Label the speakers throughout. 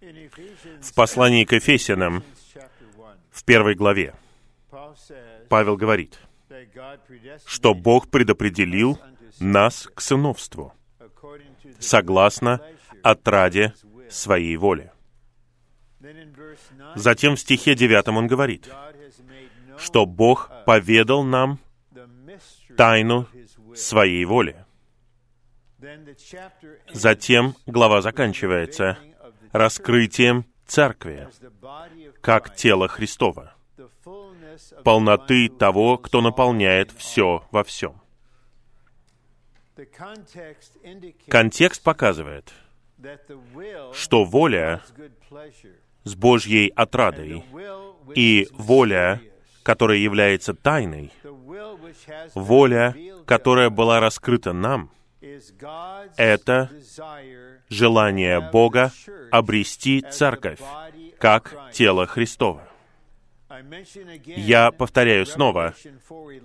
Speaker 1: В послании к Ефесянам, в первой главе, Павел говорит, что Бог предопределил нас к сыновству, согласно отраде своей воли. Затем в стихе 9 он говорит, что Бог поведал нам тайну своей воли. Затем глава заканчивается раскрытием церкви как тело Христова, полноты того, кто наполняет все во всем. Контекст показывает, что воля с Божьей отрадой и воля, которая является тайной, воля, которая была раскрыта нам, это желание Бога обрести церковь как тело Христова. Я повторяю снова,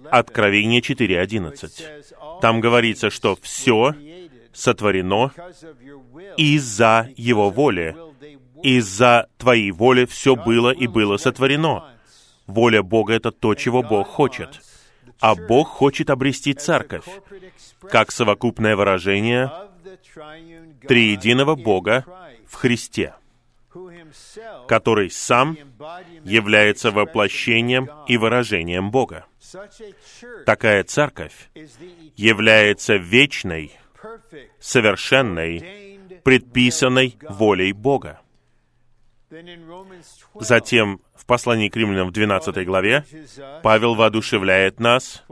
Speaker 1: Откровение 4.11. Там говорится, что все сотворено из-за Его воли. Из-за Твоей воли все было и было сотворено. Воля Бога — это то, чего Бог хочет. А Бог хочет обрести церковь, как совокупное выражение триединого Бога в Христе который сам является воплощением и выражением Бога. Такая церковь является вечной, совершенной, предписанной волей Бога. Затем в послании к римлянам в 12 главе Павел воодушевляет нас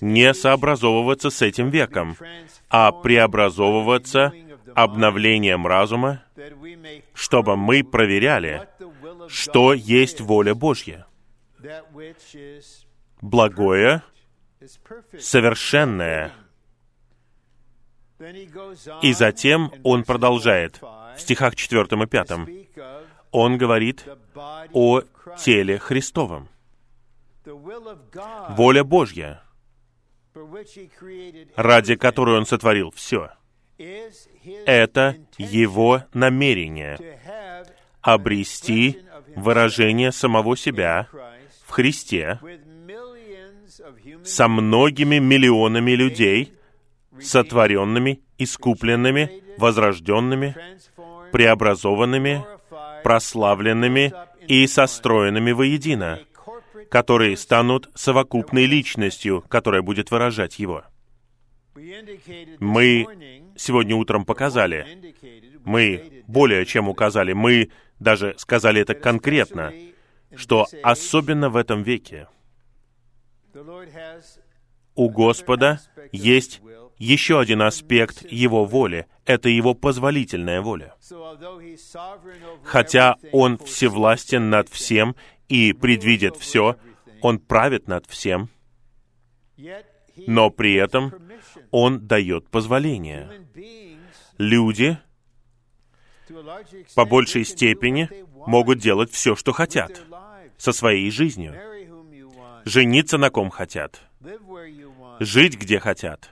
Speaker 1: не сообразовываться с этим веком, а преобразовываться обновлением разума, чтобы мы проверяли, что есть воля Божья. Благое, совершенное. И затем он продолжает в стихах 4 и 5. Он говорит о теле Христовом. Воля Божья, ради которой Он сотворил все — это его намерение обрести выражение самого себя в Христе со многими миллионами людей, сотворенными, искупленными, возрожденными, преобразованными, прославленными и состроенными воедино, которые станут совокупной личностью, которая будет выражать Его. Мы сегодня утром показали, мы более чем указали, мы даже сказали это конкретно, что особенно в этом веке у Господа есть еще один аспект Его воли. Это Его позволительная воля. Хотя Он всевластен над всем и предвидит все, Он правит над всем, но при этом Он дает позволение. Люди по большей степени могут делать все, что хотят со своей жизнью. Жениться на ком хотят. Жить где хотят.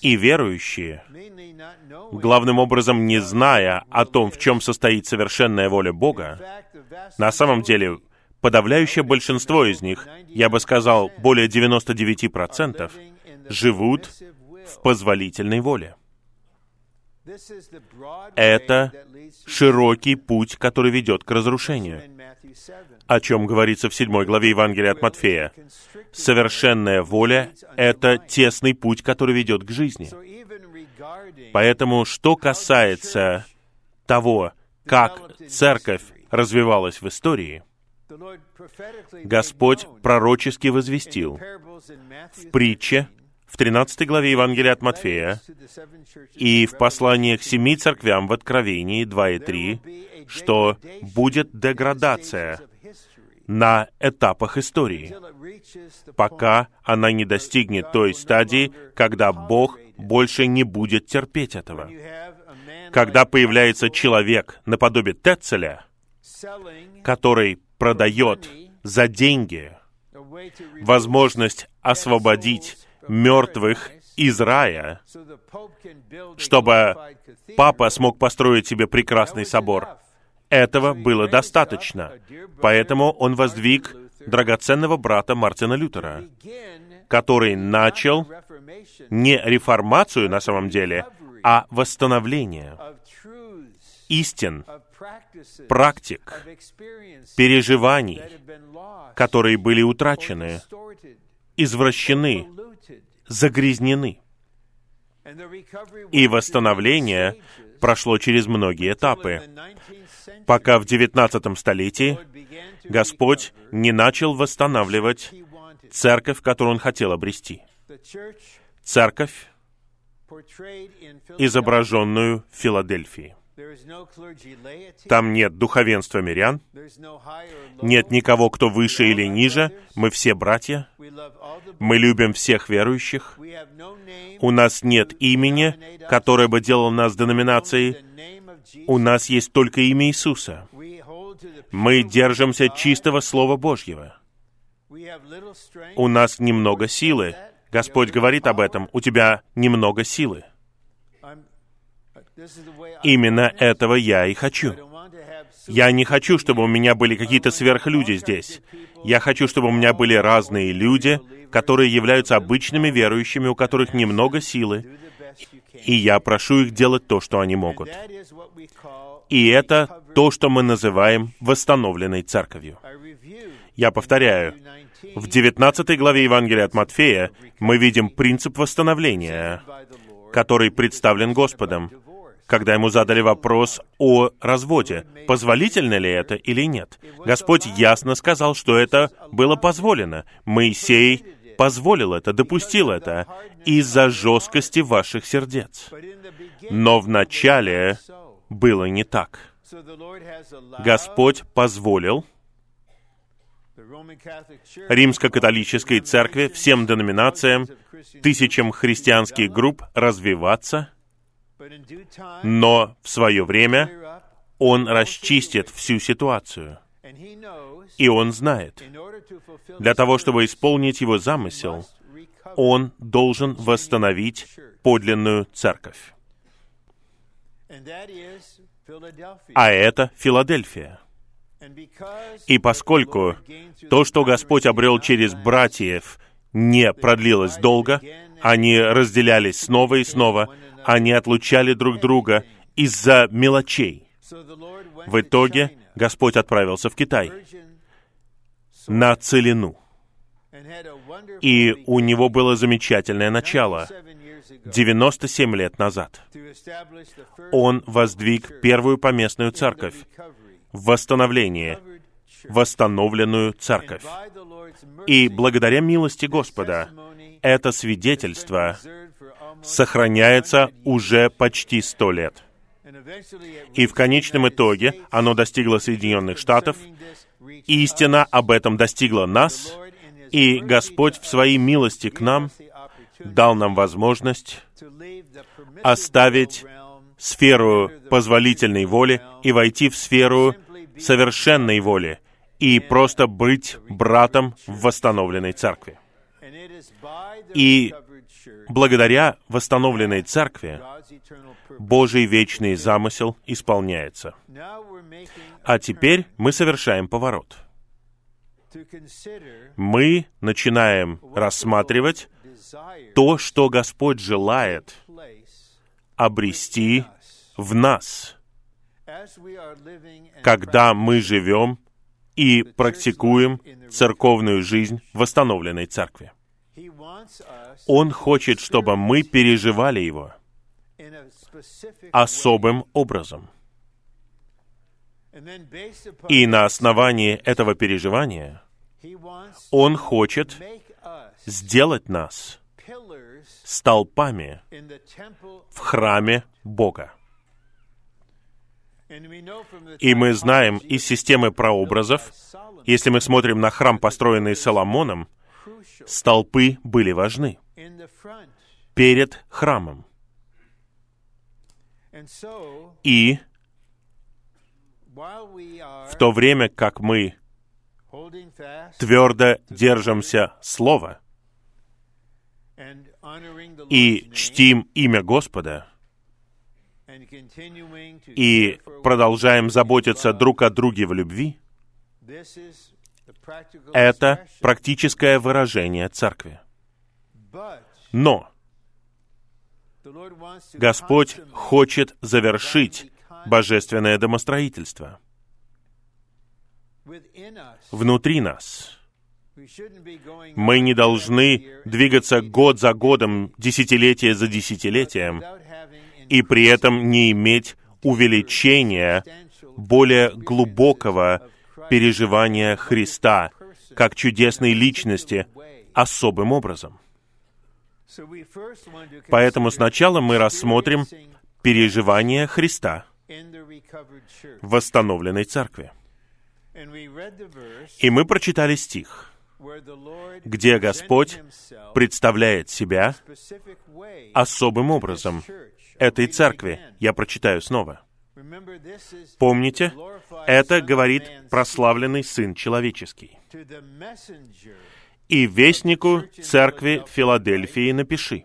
Speaker 1: И верующие, главным образом не зная о том, в чем состоит совершенная воля Бога, на самом деле подавляющее большинство из них, я бы сказал, более 99%, живут в позволительной воле. Это широкий путь, который ведет к разрушению, о чем говорится в седьмой главе Евангелия от Матфея. Совершенная воля — это тесный путь, который ведет к жизни. Поэтому, что касается того, как церковь развивалась в истории — Господь пророчески возвестил в притче, в 13 главе Евангелия от Матфея и в посланиях семи церквям в Откровении 2 и 3, что будет деградация на этапах истории, пока она не достигнет той стадии, когда Бог больше не будет терпеть этого. Когда появляется человек наподобие Тецеля, который продает за деньги возможность освободить мертвых из рая, чтобы папа смог построить себе прекрасный собор. Этого было достаточно. Поэтому он воздвиг драгоценного брата Мартина Лютера, который начал не реформацию на самом деле, а восстановление истин, практик, переживаний, которые были утрачены, извращены, загрязнены. И восстановление прошло через многие этапы, пока в XIX столетии Господь не начал восстанавливать церковь, которую Он хотел обрести. Церковь, изображенную в Филадельфии. Там нет духовенства мирян, нет никого, кто выше или ниже. Мы все братья. Мы любим всех верующих. У нас нет имени, которое бы делало нас деноминацией. У нас есть только имя Иисуса. Мы держимся чистого Слова Божьего. У нас немного силы. Господь говорит об этом. У тебя немного силы. Именно этого я и хочу. Я не хочу, чтобы у меня были какие-то сверхлюди здесь. Я хочу, чтобы у меня были разные люди, которые являются обычными верующими, у которых немного силы, и я прошу их делать то, что они могут. И это то, что мы называем восстановленной церковью. Я повторяю, в 19 главе Евангелия от Матфея мы видим принцип восстановления, который представлен Господом когда ему задали вопрос о разводе, позволительно ли это или нет. Господь ясно сказал, что это было позволено. Моисей позволил это, допустил это из-за жесткости ваших сердец. Но вначале было не так. Господь позволил Римско-католической церкви, всем деноминациям, тысячам христианских групп развиваться – но в свое время Он расчистит всю ситуацию. И Он знает, для того, чтобы исполнить Его замысел, Он должен восстановить подлинную церковь. А это Филадельфия. И поскольку то, что Господь обрел через братьев, не продлилось долго, они разделялись снова и снова, они отлучали друг друга из-за мелочей. В итоге Господь отправился в Китай. На целину. И у него было замечательное начало. 97 лет назад. он воздвиг первую поместную церковь, восстановление, восстановленную церковь. И благодаря милости Господа это свидетельство сохраняется уже почти сто лет. И в конечном итоге оно достигло Соединенных Штатов, истина об этом достигла нас, и Господь в своей милости к нам дал нам возможность оставить сферу позволительной воли и войти в сферу совершенной воли и просто быть братом в восстановленной церкви. И благодаря восстановленной церкви Божий вечный замысел исполняется. А теперь мы совершаем поворот. Мы начинаем рассматривать то, что Господь желает обрести в нас, когда мы живем и практикуем церковную жизнь восстановленной церкви. Он хочет, чтобы мы переживали его особым образом. И на основании этого переживания Он хочет сделать нас столпами в храме Бога. И мы знаем из системы прообразов, если мы смотрим на храм, построенный Соломоном, столпы были важны перед храмом. И в то время, как мы твердо держимся Слова, и чтим имя Господа, и продолжаем заботиться друг о друге в любви, это практическое выражение церкви. Но Господь хочет завершить божественное домостроительство внутри нас. Мы не должны двигаться год за годом, десятилетие за десятилетием, и при этом не иметь увеличения более глубокого переживания Христа как чудесной личности особым образом. Поэтому сначала мы рассмотрим переживание Христа в восстановленной церкви. И мы прочитали стих, где Господь представляет себя особым образом этой церкви. Я прочитаю снова. Помните, это говорит прославленный Сын Человеческий. «И вестнику церкви Филадельфии напиши,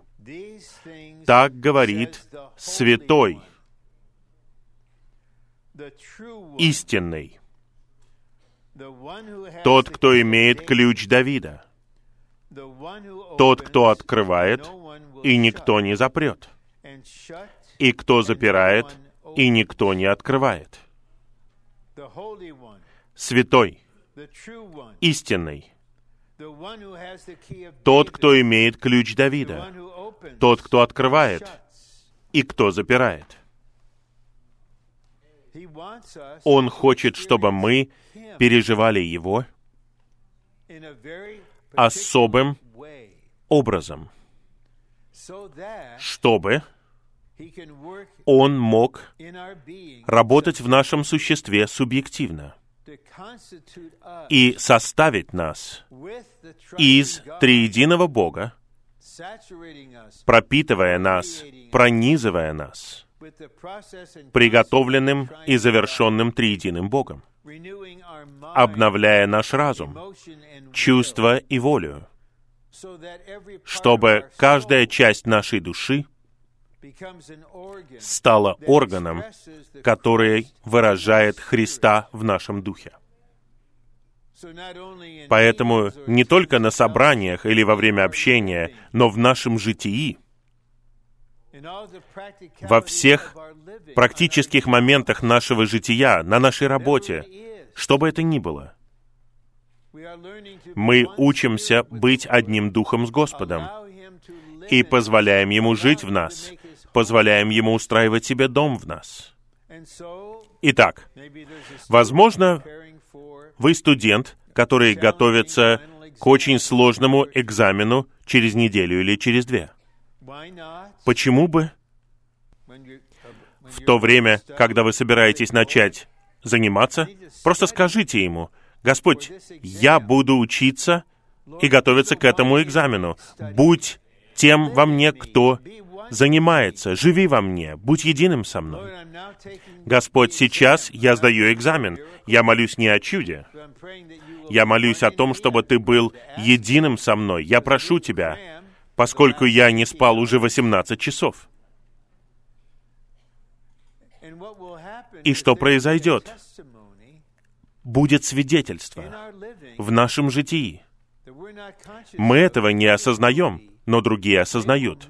Speaker 1: так говорит святой, истинный, тот, кто имеет ключ Давида, тот, кто открывает, и никто не запрет, и кто запирает, и никто не открывает. Святой, истинный, тот, кто имеет ключ Давида, тот, кто открывает, и кто запирает. Он хочет, чтобы мы переживали Его особым образом, чтобы Он мог работать в нашем существе субъективно и составить нас из триединого Бога, пропитывая нас, пронизывая нас приготовленным и завершенным триединым Богом, обновляя наш разум, чувства и волю, чтобы каждая часть нашей души стала органом, который выражает Христа в нашем духе. Поэтому не только на собраниях или во время общения, но в нашем житии, во всех практических моментах нашего жития, на нашей работе, что бы это ни было, мы учимся быть одним духом с Господом и позволяем Ему жить в нас, позволяем Ему устраивать себе дом в нас. Итак, возможно, вы студент, который готовится к очень сложному экзамену через неделю или через две. Почему бы в то время, когда вы собираетесь начать заниматься, просто скажите ему, «Господь, я буду учиться и готовиться к этому экзамену. Будь тем во мне, кто занимается. Живи во мне, будь единым со мной. Господь, сейчас я сдаю экзамен. Я молюсь не о чуде. Я молюсь о том, чтобы Ты был единым со мной. Я прошу Тебя, поскольку я не спал уже 18 часов. И что произойдет? Будет свидетельство в нашем житии. Мы этого не осознаем, но другие осознают.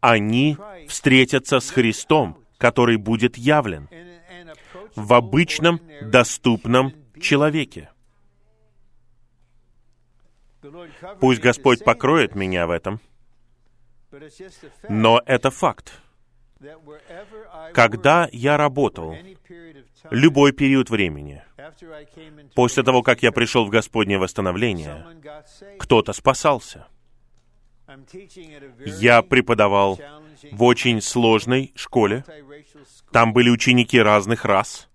Speaker 1: Они встретятся с Христом, который будет явлен в обычном, доступном человеке. Пусть Господь покроет меня в этом, но это факт. Когда я работал, любой период времени, после того, как я пришел в Господнее восстановление, кто-то спасался. Я преподавал в очень сложной школе. Там были ученики разных рас.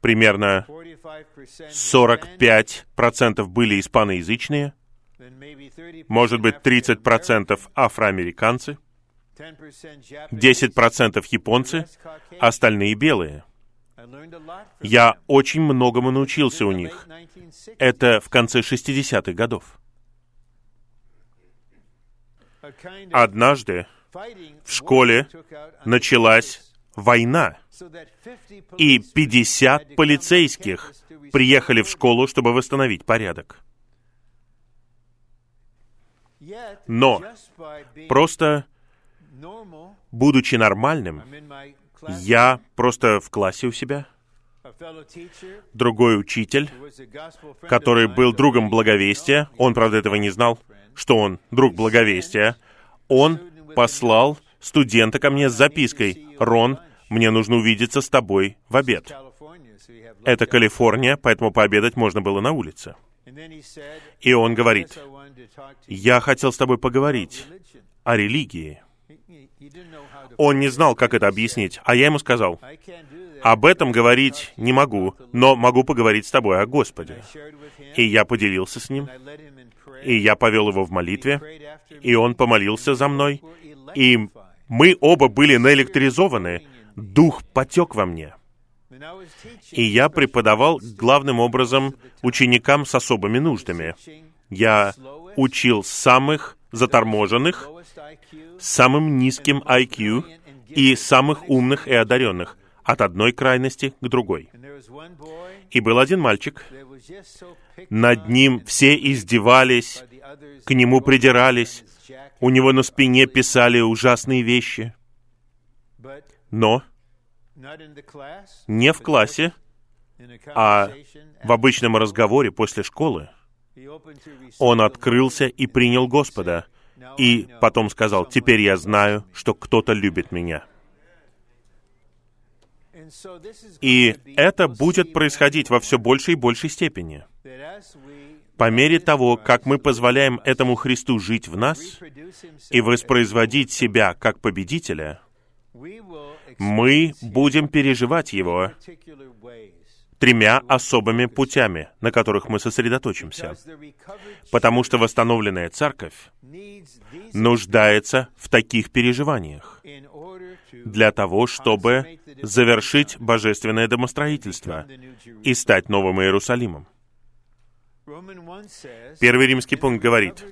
Speaker 1: Примерно 45% были испаноязычные, может быть, 30% афроамериканцы, 10% японцы, остальные белые. Я очень многому научился у них. Это в конце 60-х годов. Однажды в школе началась война, и 50 полицейских приехали в школу, чтобы восстановить порядок. Но просто будучи нормальным, я просто в классе у себя, другой учитель, который был другом благовестия, он, правда, этого не знал, что он друг благовестия, он послал студента ко мне с запиской, «Рон, мне нужно увидеться с тобой в обед». Это Калифорния, поэтому пообедать можно было на улице. И он говорит, «Я хотел с тобой поговорить о религии». Он не знал, как это объяснить, а я ему сказал, об этом говорить не могу, но могу поговорить с тобой о Господе. И я поделился с ним, и я повел его в молитве, и он помолился за мной, и мы оба были наэлектризованы, дух потек во мне. И я преподавал главным образом ученикам с особыми нуждами. Я учил самых заторможенных, самым низким IQ и самых умных и одаренных, от одной крайности к другой. И был один мальчик, над ним все издевались, к нему придирались, у него на спине писали ужасные вещи. Но не в классе, а в обычном разговоре после школы он открылся и принял Господа, и потом сказал, «Теперь я знаю, что кто-то любит меня». И это будет происходить во все большей и большей степени. По мере того, как мы позволяем этому Христу жить в нас и воспроизводить себя как победителя, мы будем переживать Его тремя особыми путями, на которых мы сосредоточимся. Потому что восстановленная церковь нуждается в таких переживаниях для того, чтобы завершить божественное домостроительство и стать новым Иерусалимом. Первый римский пункт говорит,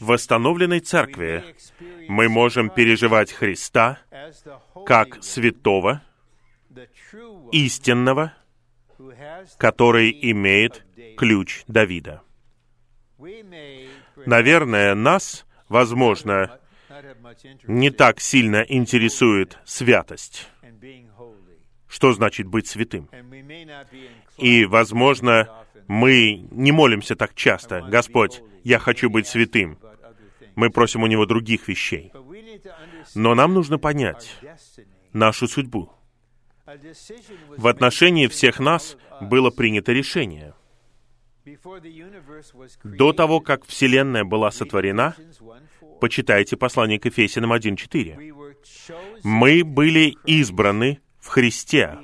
Speaker 1: в восстановленной церкви мы можем переживать Христа как святого, истинного, который имеет ключ Давида. Наверное, нас, возможно, не так сильно интересует святость. Что значит быть святым? И, возможно, мы не молимся так часто. Господь, я хочу быть святым. Мы просим у Него других вещей. Но нам нужно понять нашу судьбу. В отношении всех нас было принято решение. До того, как Вселенная была сотворена, почитайте послание к Ефесянам 1.4. Мы были избраны в Христе,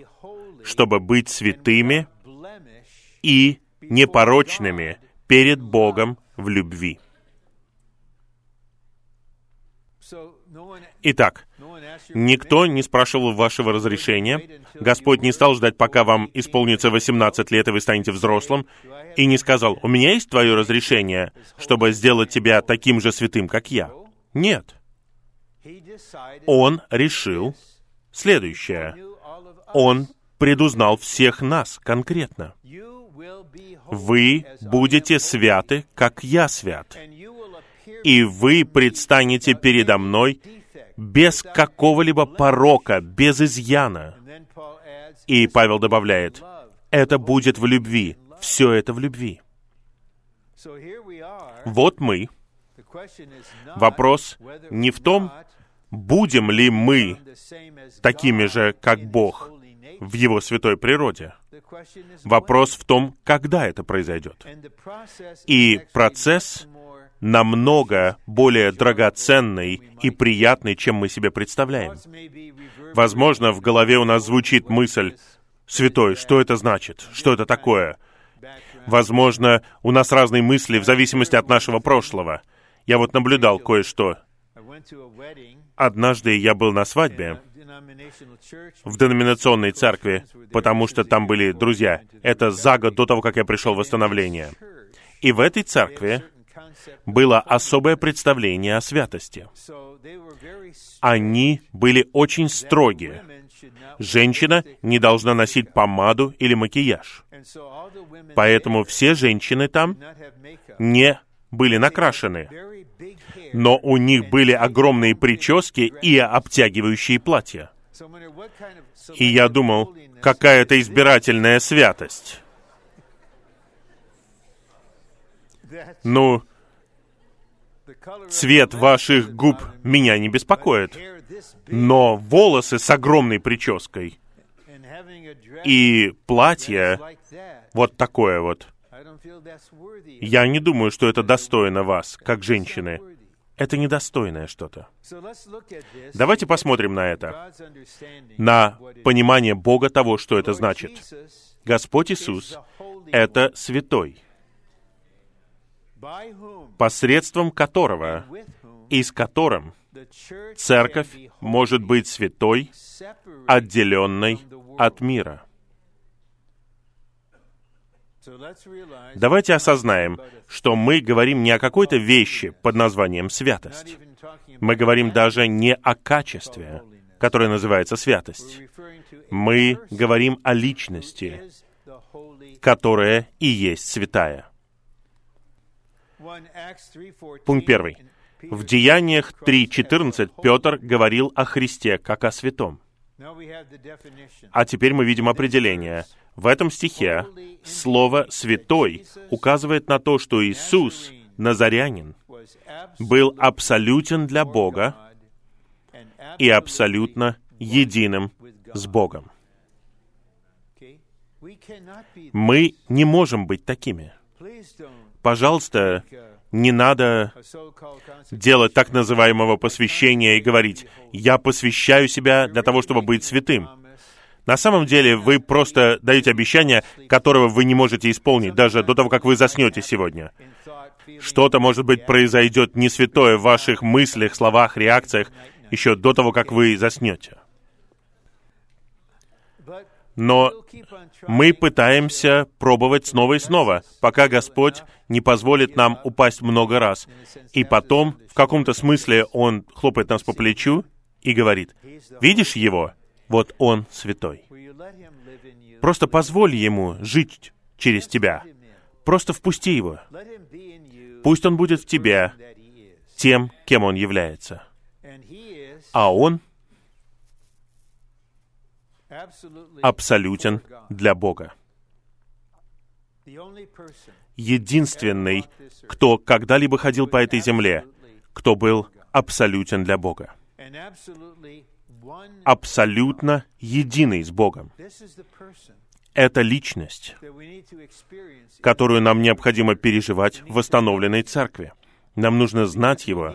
Speaker 1: чтобы быть святыми и непорочными перед Богом в любви. Итак, никто не спрашивал вашего разрешения. Господь не стал ждать, пока вам исполнится 18 лет, и вы станете взрослым, и не сказал, «У меня есть твое разрешение, чтобы сделать тебя таким же святым, как я». Нет. Он решил следующее. Он предузнал всех нас конкретно. Вы будете святы, как я свят. И вы предстанете передо мной без какого-либо порока, без изъяна. И Павел добавляет, это будет в любви. Все это в любви. Вот мы. Вопрос не в том, будем ли мы такими же, как Бог, в Его святой природе. Вопрос в том, когда это произойдет. И процесс намного более драгоценный и приятный, чем мы себе представляем. Возможно, в голове у нас звучит мысль, «Святой, что это значит? Что это такое?» Возможно, у нас разные мысли в зависимости от нашего прошлого. Я вот наблюдал кое-что. Однажды я был на свадьбе в деноминационной церкви, потому что там были друзья. Это за год до того, как я пришел в восстановление. И в этой церкви было особое представление о святости. Они были очень строги. Женщина не должна носить помаду или макияж. Поэтому все женщины там не были накрашены. Но у них были огромные прически и обтягивающие платья. И я думал, какая-то избирательная святость. Ну, цвет ваших губ меня не беспокоит, но волосы с огромной прической и платье вот такое вот. Я не думаю, что это достойно вас, как женщины. Это недостойное что-то. Давайте посмотрим на это, на понимание Бога того, что это значит. Господь Иисус — это святой, посредством которого и с которым церковь может быть святой, отделенной от мира. Давайте осознаем, что мы говорим не о какой-то вещи под названием святость. Мы говорим даже не о качестве, которое называется святость. Мы говорим о личности, которая и есть святая. Пункт первый. В Деяниях 3.14 Петр говорил о Христе как о святом. А теперь мы видим определение. В этом стихе слово «святой» указывает на то, что Иисус, Назарянин, был абсолютен для Бога и абсолютно единым с Богом. Мы не можем быть такими. Пожалуйста, не надо делать так называемого посвящения и говорить, «Я посвящаю себя для того, чтобы быть святым». На самом деле вы просто даете обещание, которого вы не можете исполнить, даже до того, как вы заснете сегодня. Что-то, может быть, произойдет не святое в ваших мыслях, словах, реакциях, еще до того, как вы заснете. Но мы пытаемся пробовать снова и снова, пока Господь не позволит нам упасть много раз. И потом, в каком-то смысле, Он хлопает нас по плечу и говорит, «Видишь его? Вот он святой. Просто позволь ему жить через тебя. Просто впусти его. Пусть он будет в тебе тем, кем он является. А он абсолютен для Бога. Единственный, кто когда-либо ходил по этой земле, кто был абсолютен для Бога абсолютно единый с Богом. Это личность, которую нам необходимо переживать в восстановленной церкви. Нам нужно знать Его,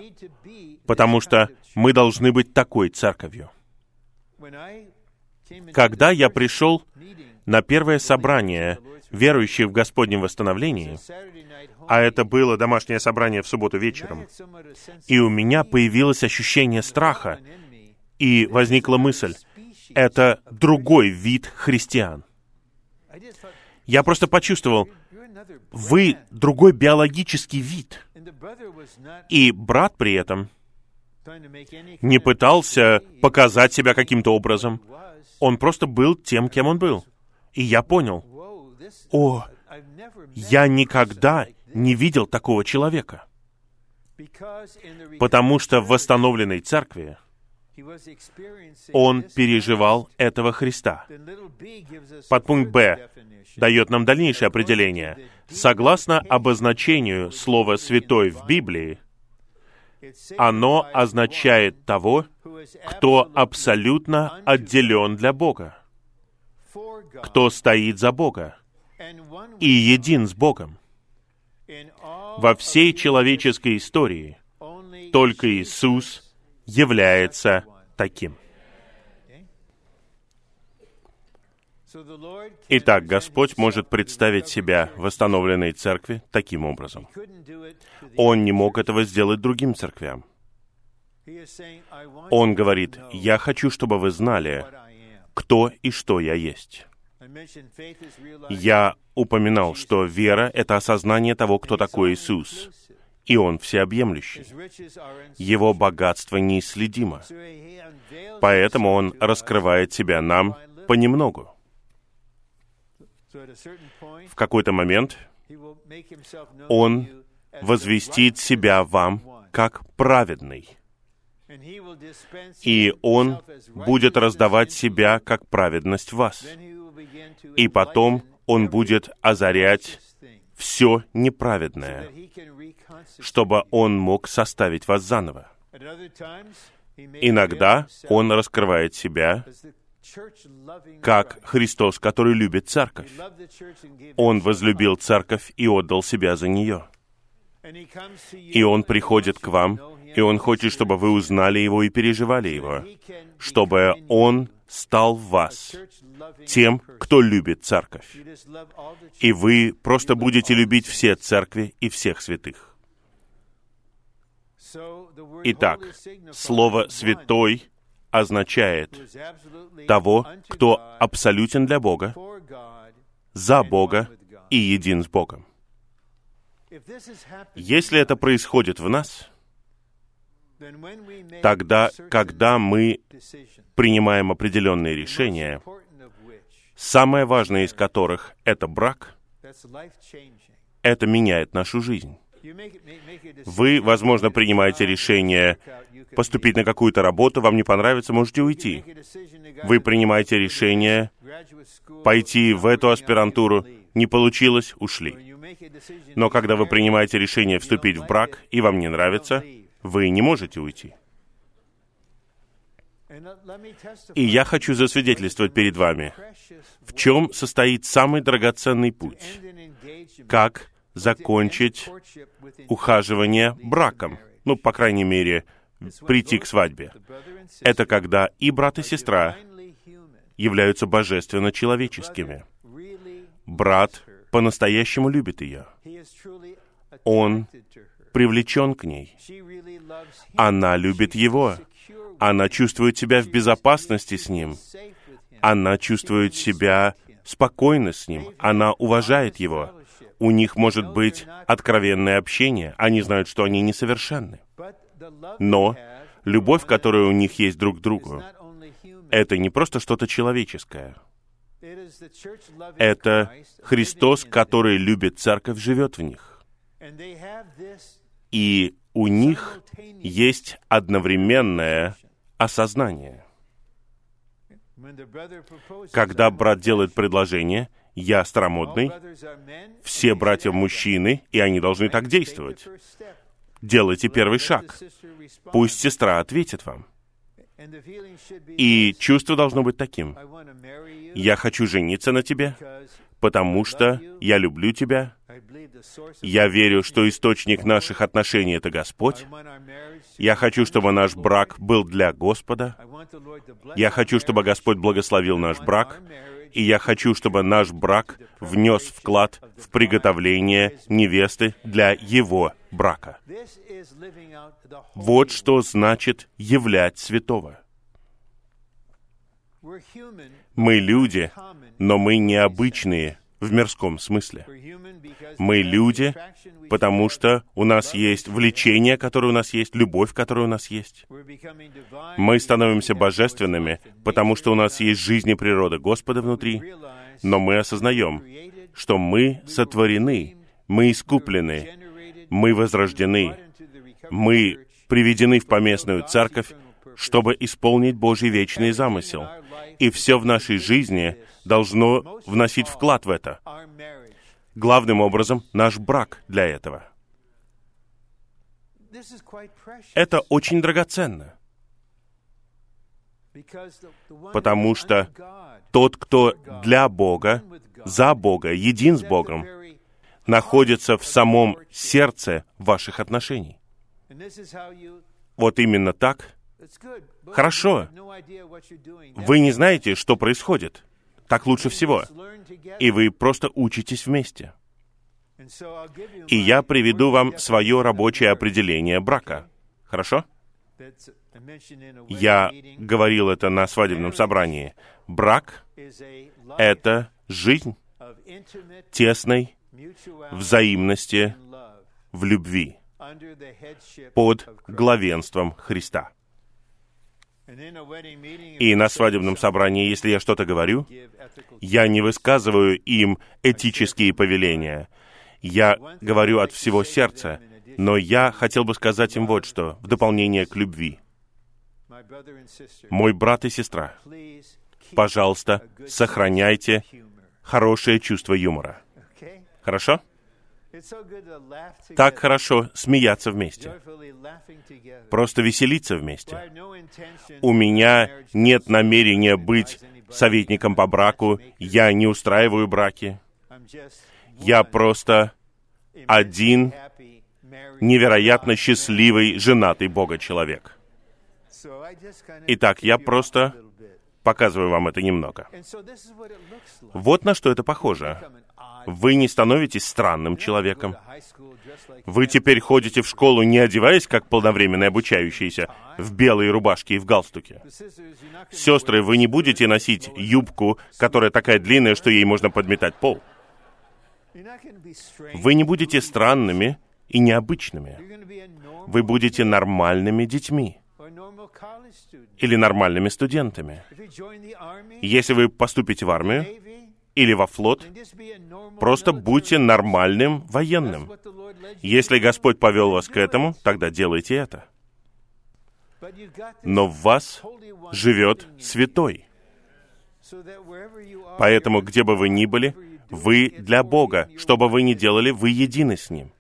Speaker 1: потому что мы должны быть такой церковью. Когда я пришел на первое собрание верующих в Господнем восстановлении, а это было домашнее собрание в субботу вечером, и у меня появилось ощущение страха, и возникла мысль, это другой вид христиан. Я просто почувствовал, вы другой биологический вид. И брат при этом не пытался показать себя каким-то образом. Он просто был тем, кем он был. И я понял, о, я никогда не видел такого человека. Потому что в восстановленной церкви он переживал этого Христа. Подпункт Б дает нам дальнейшее определение. Согласно обозначению слова «святой» в Библии, оно означает того, кто абсолютно отделен для Бога, кто стоит за Бога и един с Богом. Во всей человеческой истории только Иисус является таким. Итак, Господь может представить себя восстановленной церкви таким образом. Он не мог этого сделать другим церквям. Он говорит, «Я хочу, чтобы вы знали, кто и что я есть». Я упоминал, что вера — это осознание того, кто такой Иисус. и Он всеобъемлющий. Его богатство неисследимо. Поэтому Он раскрывает себя нам понемногу. В какой-то момент Он возвестит себя вам как праведный. И Он будет раздавать себя как праведность вас. И потом Он будет озарять все неправедное, чтобы Он мог составить вас заново. Иногда Он раскрывает себя как Христос, который любит церковь. Он возлюбил церковь и отдал себя за нее. И Он приходит к вам, и Он хочет, чтобы вы узнали Его и переживали Его, чтобы Он стал в вас тем, кто любит церковь. И вы просто будете любить все церкви и всех святых. Итак, слово «святой» означает того, кто абсолютен для Бога, за Бога и един с Богом. Если это происходит в нас, тогда, когда мы принимаем определенные решения, самое важное из которых — это брак, это меняет нашу жизнь. Вы, возможно, принимаете решение поступить на какую-то работу, вам не понравится, можете уйти. Вы принимаете решение пойти в эту аспирантуру, не получилось, ушли. Но когда вы принимаете решение вступить в брак, и вам не нравится, вы не можете уйти. И я хочу засвидетельствовать перед вами, в чем состоит самый драгоценный путь, как закончить ухаживание браком, ну, по крайней мере, прийти к свадьбе. Это когда и брат, и сестра являются божественно человеческими. Брат по-настоящему любит ее. Он привлечен к ней. Она любит его. Она чувствует себя в безопасности с ним. Она чувствует себя спокойно с ним. Она уважает его. У них может быть откровенное общение. Они знают, что они несовершенны. Но любовь, которая у них есть друг к другу, это не просто что-то человеческое. Это Христос, который любит церковь, живет в них. И у них есть одновременное осознание. Когда брат делает предложение, я старомодный, все братья мужчины, и они должны так действовать. Делайте первый шаг. Пусть сестра ответит вам. И чувство должно быть таким. Я хочу жениться на тебе, потому что я люблю тебя. Я верю, что источник наших отношений — это Господь. Я хочу, чтобы наш брак был для Господа. Я хочу, чтобы Господь благословил наш брак. И я хочу, чтобы наш брак внес вклад в приготовление невесты для его брака. Вот что значит являть святого. Мы люди, но мы необычные в мирском смысле. Мы люди, потому что у нас есть влечение, которое у нас есть, любовь, которая у нас есть. Мы становимся божественными, потому что у нас есть жизнь и природа Господа внутри, но мы осознаем, что мы сотворены, мы искуплены, мы возрождены, мы приведены в поместную церковь, чтобы исполнить Божий вечный замысел. И все в нашей жизни должно вносить вклад в это. Главным образом, наш брак для этого. Это очень драгоценно. Потому что тот, кто для Бога, за Бога, един с Богом, находится в самом сердце ваших отношений. Вот именно так. Хорошо. Вы не знаете, что происходит. Так лучше всего. И вы просто учитесь вместе. И я приведу вам свое рабочее определение брака. Хорошо? Я говорил это на свадебном собрании. Брак — это жизнь тесной взаимности в любви. под главенством Христа. И на свадебном собрании, если я что-то говорю, я не высказываю им этические повеления. Я говорю от всего сердца, но я хотел бы сказать им вот что, в дополнение к любви. Мой брат и сестра, пожалуйста, сохраняйте хорошее чувство юмора. Хорошо? Так хорошо смеяться вместе. Просто веселиться вместе. У меня нет намерения быть советником по браку. Я не устраиваю браки. Я просто один невероятно счастливый, женатый Бога человек. Итак, я просто показываю вам это немного. Вот на что это похоже. Вы не становитесь странным человеком. Вы теперь ходите в школу, не одеваясь как полновременные обучающиеся, в белые рубашки и в галстуке. Сестры, вы не будете носить юбку, которая такая длинная, что ей можно подметать пол. Вы не будете странными и необычными. Вы будете нормальными детьми или нормальными студентами. Если вы поступите в армию или во флот, просто будьте нормальным военным. Если Господь повел вас к этому, тогда делайте это. Но в вас живет святой. Поэтому, где бы вы ни были, вы для Бога. Что бы вы ни делали, вы едины с Ним.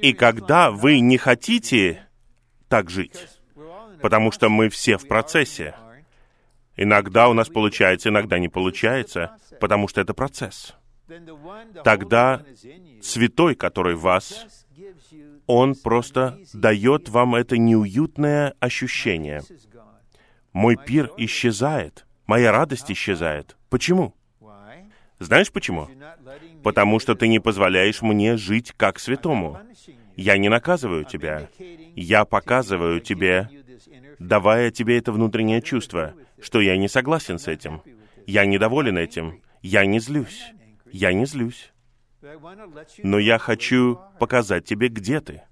Speaker 1: И когда вы не хотите так жить, потому что мы все в процессе, иногда у нас получается, иногда не получается, потому что это процесс, тогда святой, который в вас, он просто дает вам это неуютное ощущение. Мой пир исчезает, моя радость исчезает. Почему? Знаешь почему? Потому что ты не позволяешь мне жить как святому. Я не наказываю тебя. Я показываю тебе, давая тебе это внутреннее чувство, что я не согласен с этим. Я недоволен этим. Я не злюсь. Я не злюсь. Но я хочу показать тебе, где ты.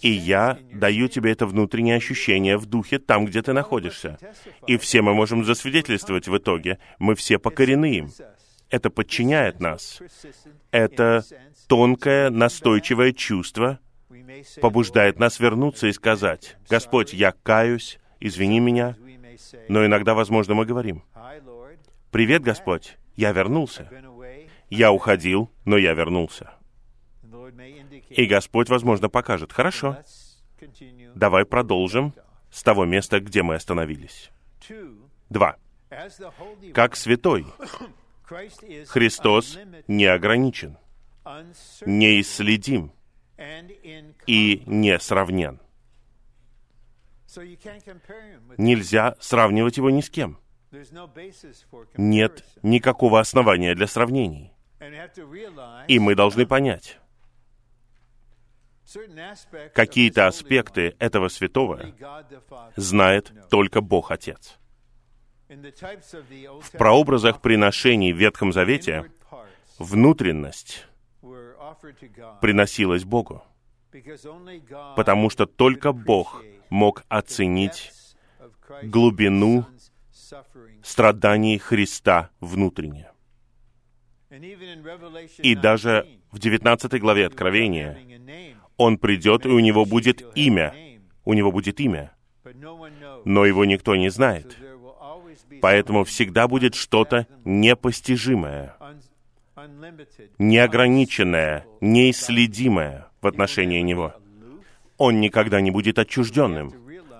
Speaker 1: И я даю тебе это внутреннее ощущение в духе там, где ты находишься. И все мы можем засвидетельствовать в итоге. Мы все покорены им. Это подчиняет нас. Это тонкое, настойчивое чувство побуждает нас вернуться и сказать, «Господь, я каюсь, извини меня». Но иногда, возможно, мы говорим, «Привет, Господь, я вернулся. Я уходил, но я вернулся». И Господь, возможно, покажет, «Хорошо, давай продолжим с того места, где мы остановились». Два. Как святой, Христос не ограничен неисследим и несравнен. Нельзя сравнивать его ни с кем. Нет никакого основания для сравнений. И мы должны понять, какие-то аспекты этого святого знает только Бог Отец. В прообразах приношений в Ветхом Завете внутренность приносилось Богу, потому что только Бог мог оценить глубину страданий Христа внутренне. И даже в 19 главе Откровения он придет, и у него будет имя. У него будет имя. Но его никто не знает. Поэтому всегда будет что-то непостижимое, неограниченное, неисследимое в отношении Него. Он никогда не будет отчужденным.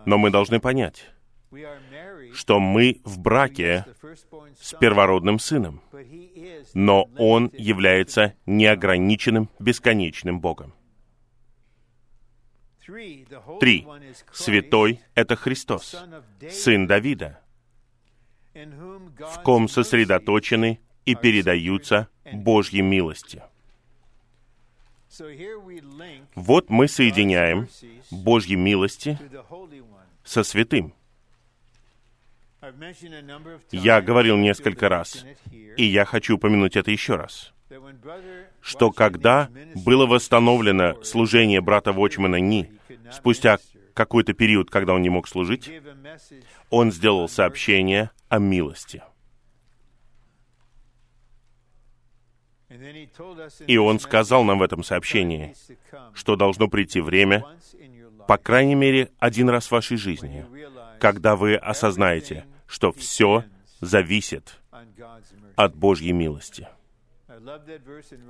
Speaker 1: Но мы должны понять, что мы в браке с первородным сыном, но он является неограниченным, бесконечным Богом. Три. Святой — это Христос, Сын Давида, в ком сосредоточены и передаются Божьей милости. Вот мы соединяем Божьей милости со святым. Я говорил несколько раз, и я хочу упомянуть это еще раз. что когда было восстановлено служение брата Вочмана Ни, спустя какой-то период, когда он не мог служить, он сделал сообщение о милости. И он сказал нам в этом сообщении, что должно прийти время, по крайней мере, один раз в вашей жизни, когда вы осознаете, что все зависит от Божьей милости.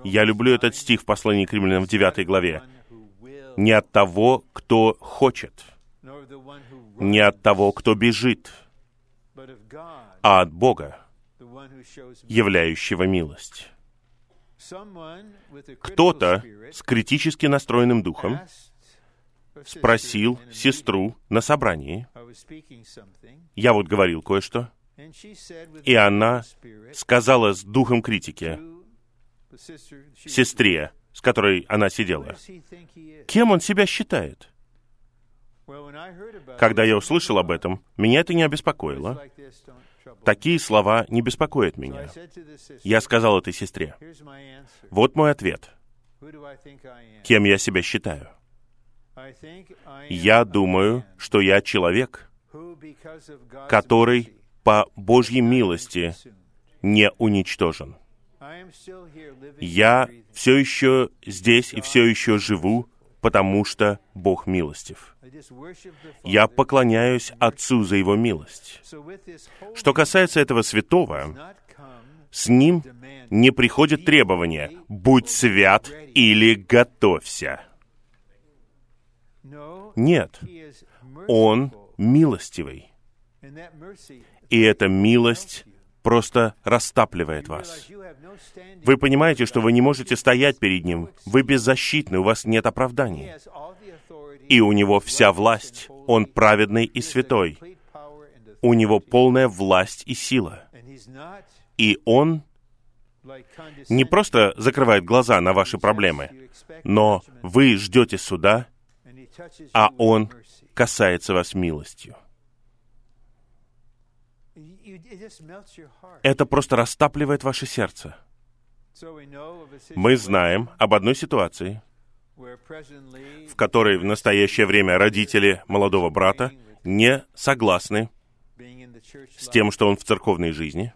Speaker 1: Я люблю этот стих в послании к римлянам в 9 главе. Не от того, кто хочет, не от того, кто бежит, а от Бога, являющего милость. Кто-то с критически настроенным духом спросил сестру на собрании, я вот говорил кое-что, и она сказала с духом критики сестре, с которой она сидела, кем он себя считает? Когда я услышал об этом, меня это не обеспокоило. Такие слова не беспокоят меня. Я сказал этой сестре, вот мой ответ. Кем я себя считаю? Я думаю, что я человек, который по Божьей милости не уничтожен. Я все еще здесь и все еще живу, потому что Бог милостив. Я поклоняюсь Отцу за Его милость. Что касается этого святого, с ним не приходит требование «будь свят или готовься». Нет, Он милостивый. И эта милость просто растапливает вас. Вы понимаете, что вы не можете стоять перед Ним. Вы беззащитны, у вас нет оправданий. И у Него вся власть. Он праведный и святой. У Него полная власть и сила. И Он не просто закрывает глаза на ваши проблемы, но вы ждете суда, а Он касается вас милостью. Это просто растапливает ваше сердце. Мы знаем об одной ситуации, в которой в настоящее время родители молодого брата не согласны с тем, что он в церковной жизни.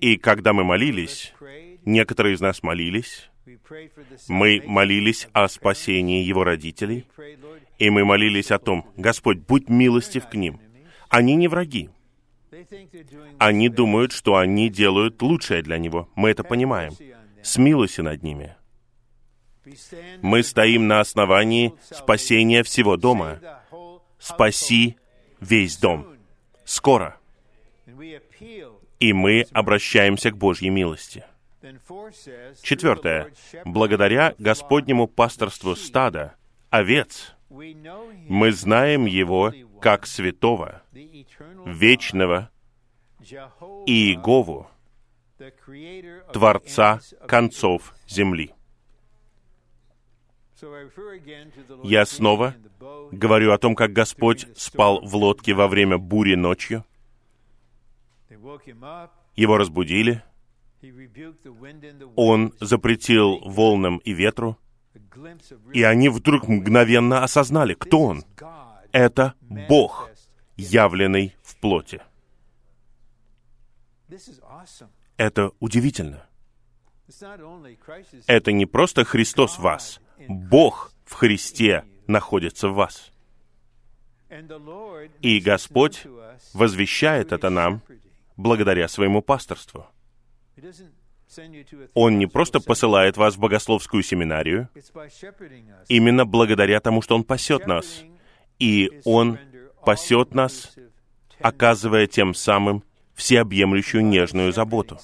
Speaker 1: И когда мы молились, некоторые из нас молились, мы молились о спасении его родителей, и мы молились о том, Господь, будь милостив к ним. Они не враги. Они думают, что они делают лучшее для него. Мы это понимаем. Смилуйся над ними. Мы стоим на основании спасения всего дома. Спаси весь дом. Скоро. И мы обращаемся к Божьей милости. Четвертое. Благодаря Господнему пасторству стада, овец, мы знаем Его как святого, вечного Иегову, Творца концов земли. Я снова говорю о том, как Господь спал в лодке во время бури ночью. Его разбудили. Он запретил волнам и ветру. И они вдруг мгновенно осознали, кто он. Это Бог, явленный в плоти. Это удивительно. Это не просто Христос в вас. Бог в Христе находится в вас. И Господь возвещает это нам благодаря своему пасторству. Он не просто посылает вас в богословскую семинарию, именно благодаря тому, что Он пасет нас. И Он пасет нас, оказывая тем самым всеобъемлющую нежную заботу.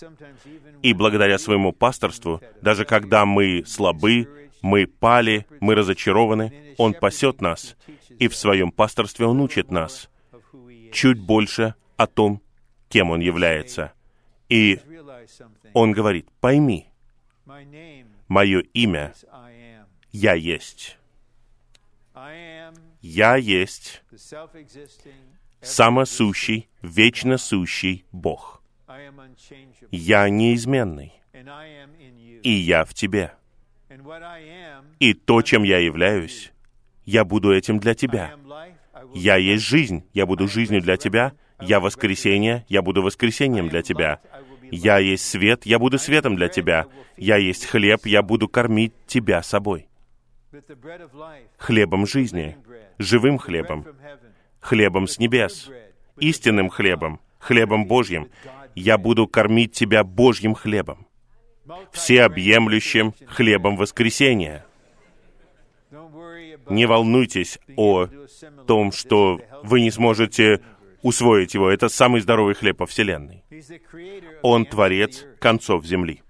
Speaker 1: И благодаря своему пасторству, даже когда мы слабы, мы пали, мы разочарованы, Он пасет нас, и в своем пасторстве Он учит нас чуть больше о том, кем Он является. И Он говорит, пойми, мое имя — Я есть. Я есть самосущий, вечно сущий Бог. Я неизменный. и я в тебе. И то, чем я являюсь, я буду этим для тебя. Я есть жизнь, я буду жизнью для тебя. Я воскресение, я буду воскресением для тебя. Я есть свет, я буду светом для тебя. Я есть хлеб, я буду кормить тебя собой. Хлебом жизни, живым хлебом, хлебом с небес, истинным хлебом, хлебом Божьим. Я буду кормить тебя Божьим хлебом, всеобъемлющим хлебом воскресения. Не волнуйтесь о том, что вы не сможете усвоить его. Это самый здоровый хлеб во Вселенной. Он творец концов земли.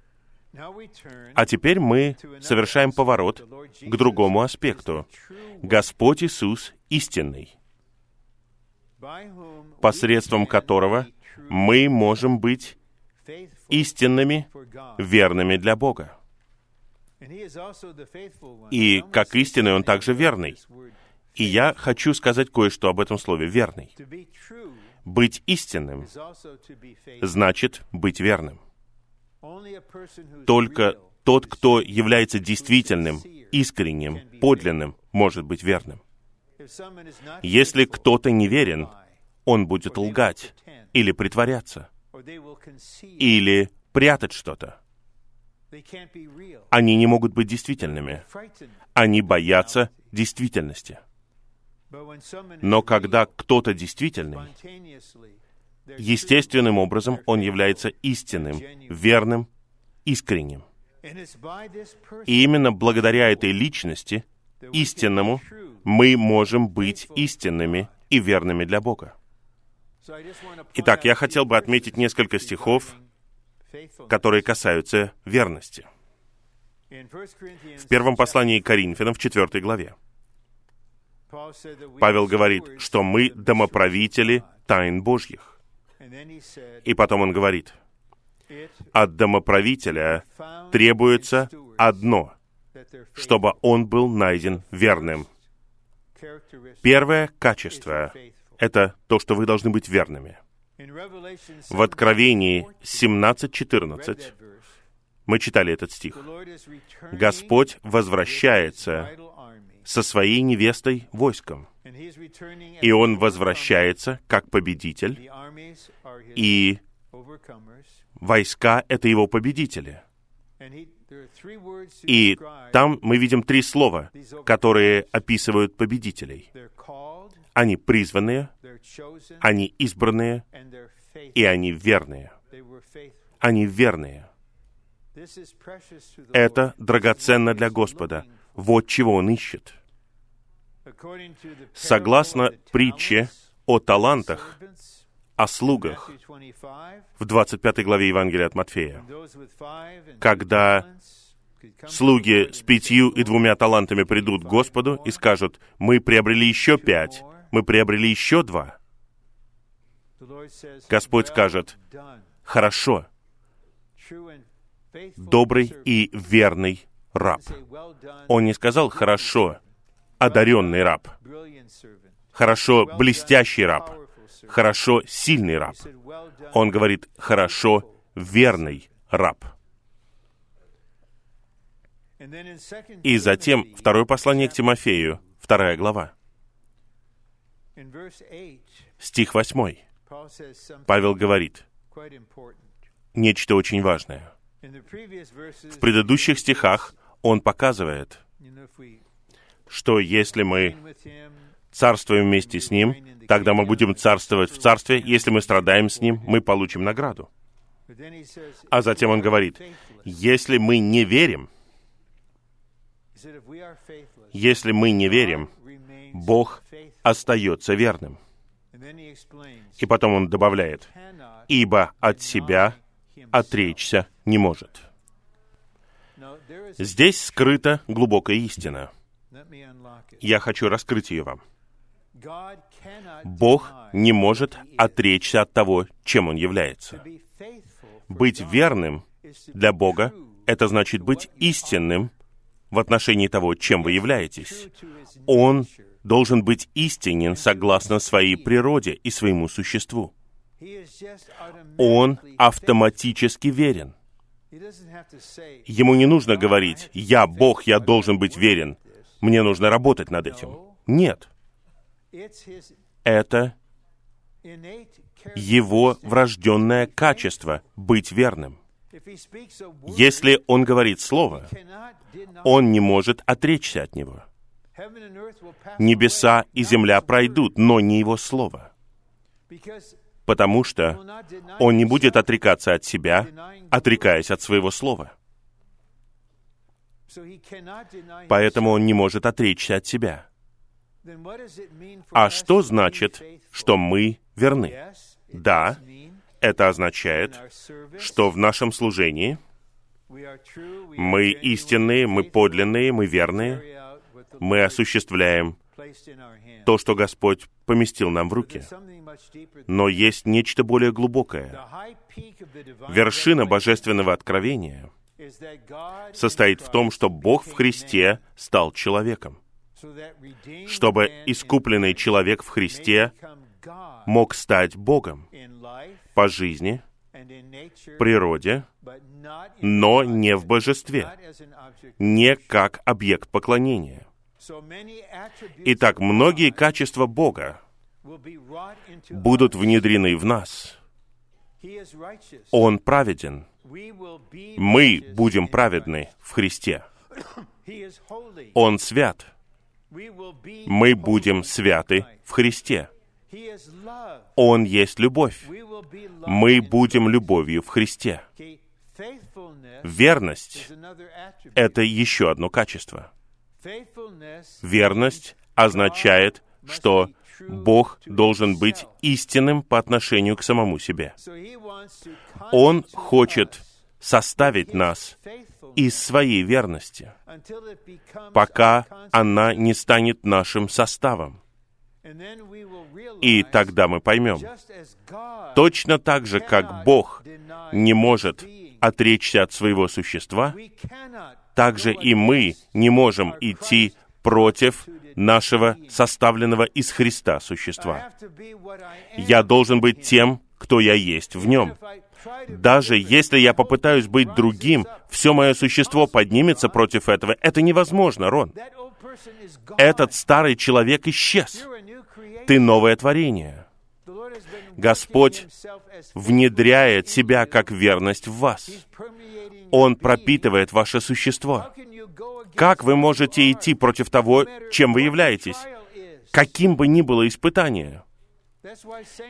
Speaker 1: А теперь мы совершаем поворот к другому аспекту. Господь Иисус истинный, посредством которого мы можем быть истинными, верными для Бога. И как истинный Он также верный. И я хочу сказать кое-что об этом слове «верный». Быть истинным значит быть верным. Только тот, кто является действительным, искренним, подлинным, может быть верным. Если кто-то не верен, он будет лгать или притворяться, или прятать что-то. Они не могут быть действительными. Они боятся действительности. Но когда кто-то действительный, естественным образом он является истинным, верным, искренним. И именно благодаря этой личности, истинному, мы можем быть истинными и верными для Бога. Итак, я хотел бы отметить несколько стихов, которые касаются верности. В первом послании Коринфянам, в четвертой главе. Павел говорит, что мы домоправители тайн Божьих. И потом он говорит, от домоправителя требуется одно, чтобы он был найден верным. Первое качество — это то, что вы должны быть верными. В Откровении 17.14 мы читали этот стих. Господь возвращается со своей невестой войском. И он возвращается как победитель, и войска — это его победители. И там мы видим три слова, которые описывают победителей. Они призванные, они избранные, и они верные. Они верные. Это драгоценно для Господа. Вот чего Он ищет. Согласно притче о талантах, о слугах в 25 главе Евангелия от Матфея, когда слуги с пятью и двумя талантами придут к Господу и скажут, мы приобрели еще пять, мы приобрели еще два. Господь скажет, хорошо, добрый и верный раб. Он не сказал «хорошо, одаренный раб», «хорошо, блестящий раб», «хорошо, сильный раб». Он говорит «хорошо, верный раб». И затем второе послание к Тимофею, вторая глава. Стих восьмой. Павел говорит нечто очень важное. В предыдущих стихах он показывает, что если мы царствуем вместе с Ним, тогда мы будем царствовать в Царстве. Если мы страдаем с Ним, мы получим награду. А затем он говорит, если мы не верим, если мы не верим, Бог остается верным. И потом он добавляет, ибо от себя отречься не может. Здесь скрыта глубокая истина. Я хочу раскрыть ее вам. Бог не может отречься от того, чем Он является. Быть верным для Бога — это значит быть истинным в отношении того, чем вы являетесь. Он должен быть истинен согласно своей природе и своему существу. Он автоматически верен. Ему не нужно говорить, «Я Бог, я должен быть верен, мне нужно работать над этим». Нет. Это его врожденное качество — быть верным. Если он говорит слово, он не может отречься от него. Небеса и земля пройдут, но не его слово. Потому что он не будет отрекаться от себя, отрекаясь от своего слова. Поэтому он не может отречься от себя. А что значит, что мы верны? Да, это означает, что в нашем служении мы истинные, мы подлинные, мы верные, мы осуществляем то, что Господь поместил нам в руки. Но есть нечто более глубокое. Вершина божественного откровения состоит в том, что Бог в Христе стал человеком, чтобы искупленный человек в Христе мог стать Богом по жизни, природе, но не в божестве, не как объект поклонения. Итак, многие качества Бога будут внедрены в нас. Он праведен. Мы будем праведны в Христе. Он свят. Мы будем святы в Христе. Он есть любовь. Мы будем любовью в Христе. Верность — это еще одно качество. Верность означает, что Бог должен быть истинным по отношению к самому себе. Он хочет составить нас из своей верности, пока она не станет нашим составом. И тогда мы поймем, точно так же, как Бог не может отречься от своего существа, так же и мы не можем идти против нашего составленного из Христа существа. Я должен быть тем, кто я есть в нем. Даже если я попытаюсь быть другим, все мое существо поднимется против этого. Это невозможно, Рон. Этот старый человек исчез. Ты новое творение. Господь внедряет себя как верность в вас. Он пропитывает ваше существо. Как вы можете идти против того, чем вы являетесь? Каким бы ни было испытание.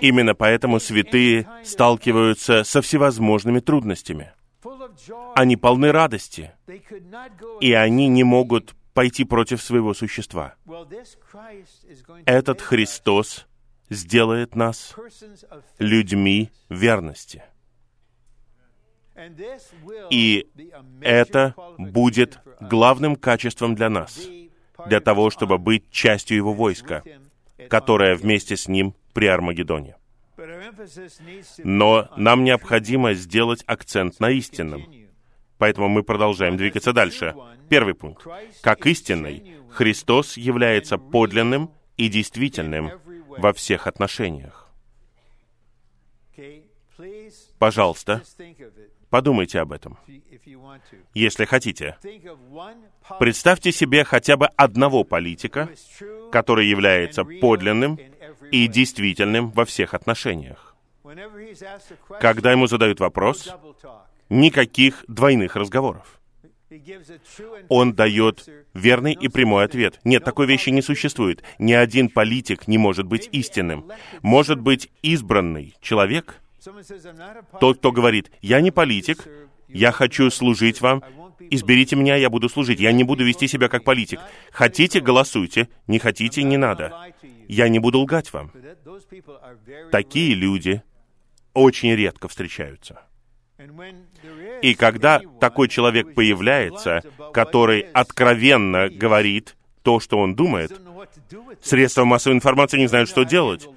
Speaker 1: Именно поэтому святые сталкиваются со всевозможными трудностями. Они полны радости, и они не могут пойти против своего существа. Этот Христос сделает нас людьми верности. И это будет главным качеством для нас, для того, чтобы быть частью Его войска, которое вместе с Ним при Армагеддоне. Но нам необходимо сделать акцент на истинном. Поэтому мы продолжаем двигаться дальше. Первый пункт. Как истинный, Христос является подлинным и действительным во всех отношениях. Пожалуйста, подумайте об этом, если хотите. Представьте себе хотя бы одного политика, который является подлинным и действительным во всех отношениях. Когда ему задают вопрос, никаких двойных разговоров. Он дает верный и прямой ответ. Нет, такой вещи не существует. Ни один политик не может быть истинным. Может быть избранный человек, тот, кто говорит, я не политик, я хочу служить вам, изберите меня, я буду служить. Я не буду вести себя как политик. Хотите, голосуйте, не хотите, не надо. Я не буду лгать вам. Такие люди очень редко встречаются. И когда такой человек появляется, который откровенно говорит то, что он думает, средства массовой информации не знают, что делать.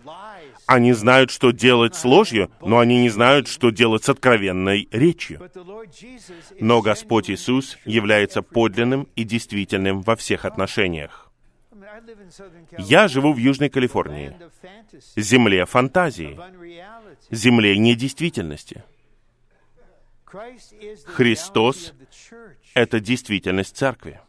Speaker 1: Они знают, что делать с ложью, но они не знают, что делать с откровенной речью. Но Господь Иисус является подлинным и действительным во всех отношениях. Я живу в Южной Калифорнии, земле фантазии, земле недействительности. Христос — это действительность церкви.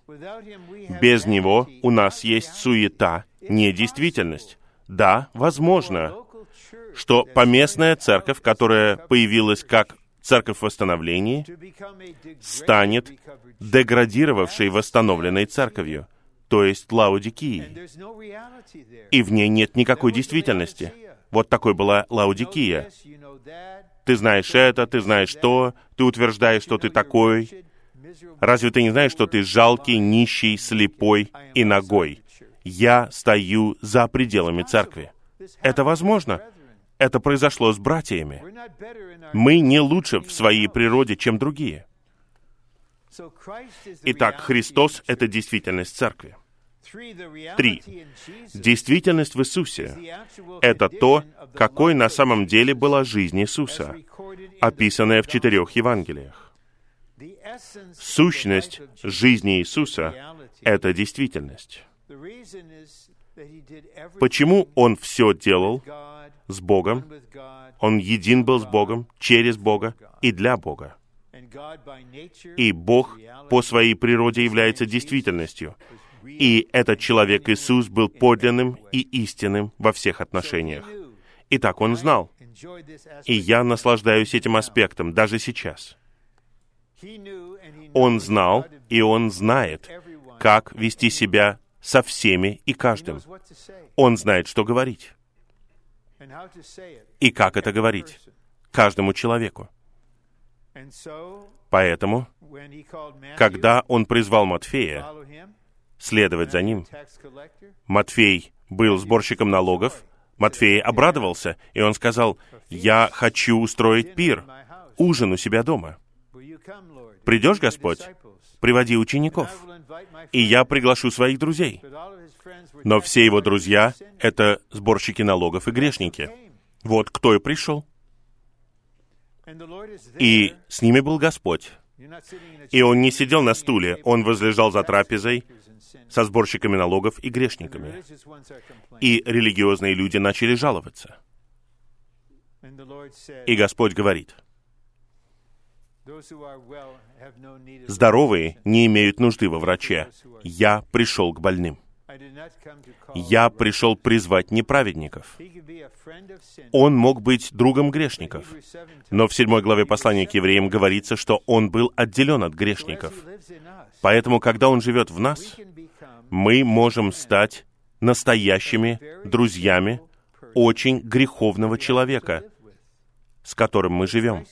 Speaker 1: Без Него у нас есть суета, не действительность. Да, возможно, что поместная церковь, которая появилась как церковь восстановления, станет деградировавшей восстановленной церковью, то есть Лаудикией. И в ней нет никакой действительности. Вот такой была Лаудикия. Ты знаешь это, ты знаешь то, ты утверждаешь, что ты такой. Разве ты не знаешь, что ты жалкий, нищий, слепой и ногой? Я стою за пределами церкви. Это возможно. Это произошло с братьями. Мы не лучше в своей природе, чем другие. Итак, Христос — это действительность церкви. Три. Действительность в Иисусе — это то, какой на самом деле была жизнь Иисуса, описанная в четырех Евангелиях. Сущность жизни Иисуса — это действительность. Почему Он все делал с Богом? Он един был с Богом, через Бога и для Бога. И Бог по своей природе является действительностью. И этот человек Иисус был подлинным и истинным во всех отношениях. И так он знал. И я наслаждаюсь этим аспектом даже сейчас. Он знал, и он знает, как вести себя со всеми и каждым. Он знает, что говорить. И как это говорить каждому человеку. Поэтому, когда он призвал Матфея следовать за ним, Матфей был сборщиком налогов, Матфей обрадовался, и он сказал, «Я хочу устроить пир, ужин у себя дома. Придешь, Господь? Приводи учеников, и я приглашу своих друзей». Но все его друзья — это сборщики налогов и грешники. Вот кто и пришел. И с ними был Господь. И он не сидел на стуле, он возлежал за трапезой со сборщиками налогов и грешниками. И религиозные люди начали жаловаться. И Господь говорит, «Здоровые не имеют нужды во враче. Я пришел к больным». Я пришел призвать неправедников. Он мог быть другом грешников. Но в седьмой главе послания к евреям говорится, что он был отделен от грешников. Поэтому, когда он живет в нас, мы можем стать настоящими друзьями очень греховного человека, с которым мы живем.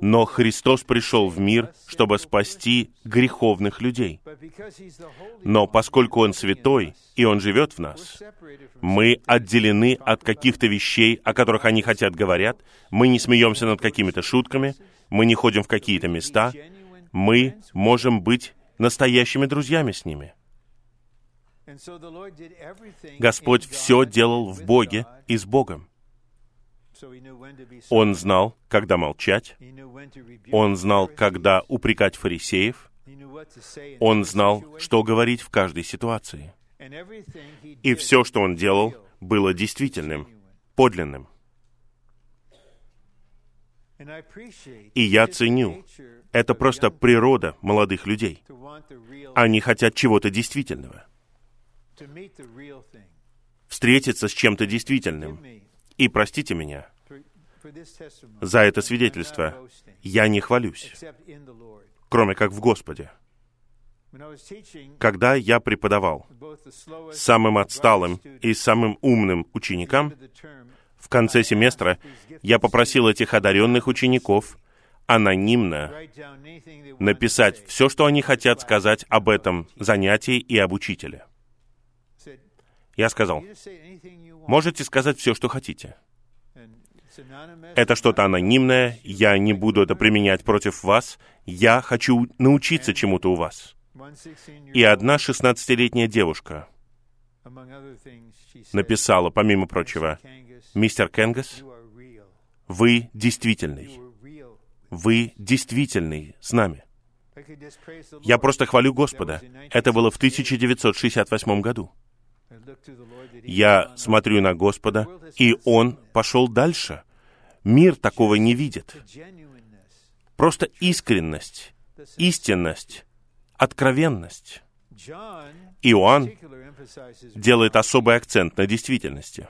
Speaker 1: Но Христос пришел в мир, чтобы спасти греховных людей. Но поскольку Он святой, и Он живет в нас, мы отделены от каких-то вещей, о которых они хотят говорят, мы не смеемся над какими-то шутками, мы не ходим в какие-то места, мы можем быть настоящими друзьями с ними. Господь все делал в Боге и с Богом. Он знал, когда молчать. Он знал, когда упрекать фарисеев. Он знал, что говорить в каждой ситуации. И все, что он делал, было действительным, подлинным. И я ценю, это просто природа молодых людей. Они хотят чего-то действительного. Встретиться с чем-то действительным. И простите меня за это свидетельство. Я не хвалюсь, кроме как в Господе. Когда я преподавал самым отсталым и самым умным ученикам, в конце семестра я попросил этих одаренных учеников анонимно написать все, что они хотят сказать об этом занятии и об учителе. Я сказал, можете сказать все, что хотите. Это что-то анонимное, я не буду это применять против вас, я хочу научиться чему-то у вас. И одна шестнадцатилетняя девушка написала, помимо прочего, «Мистер Кенгас, вы действительный. Вы действительный с нами». Я просто хвалю Господа. Это было в 1968 году. Я смотрю на Господа, и Он пошел дальше. Мир такого не видит. Просто искренность, истинность, откровенность. Иоанн делает особый акцент на действительности.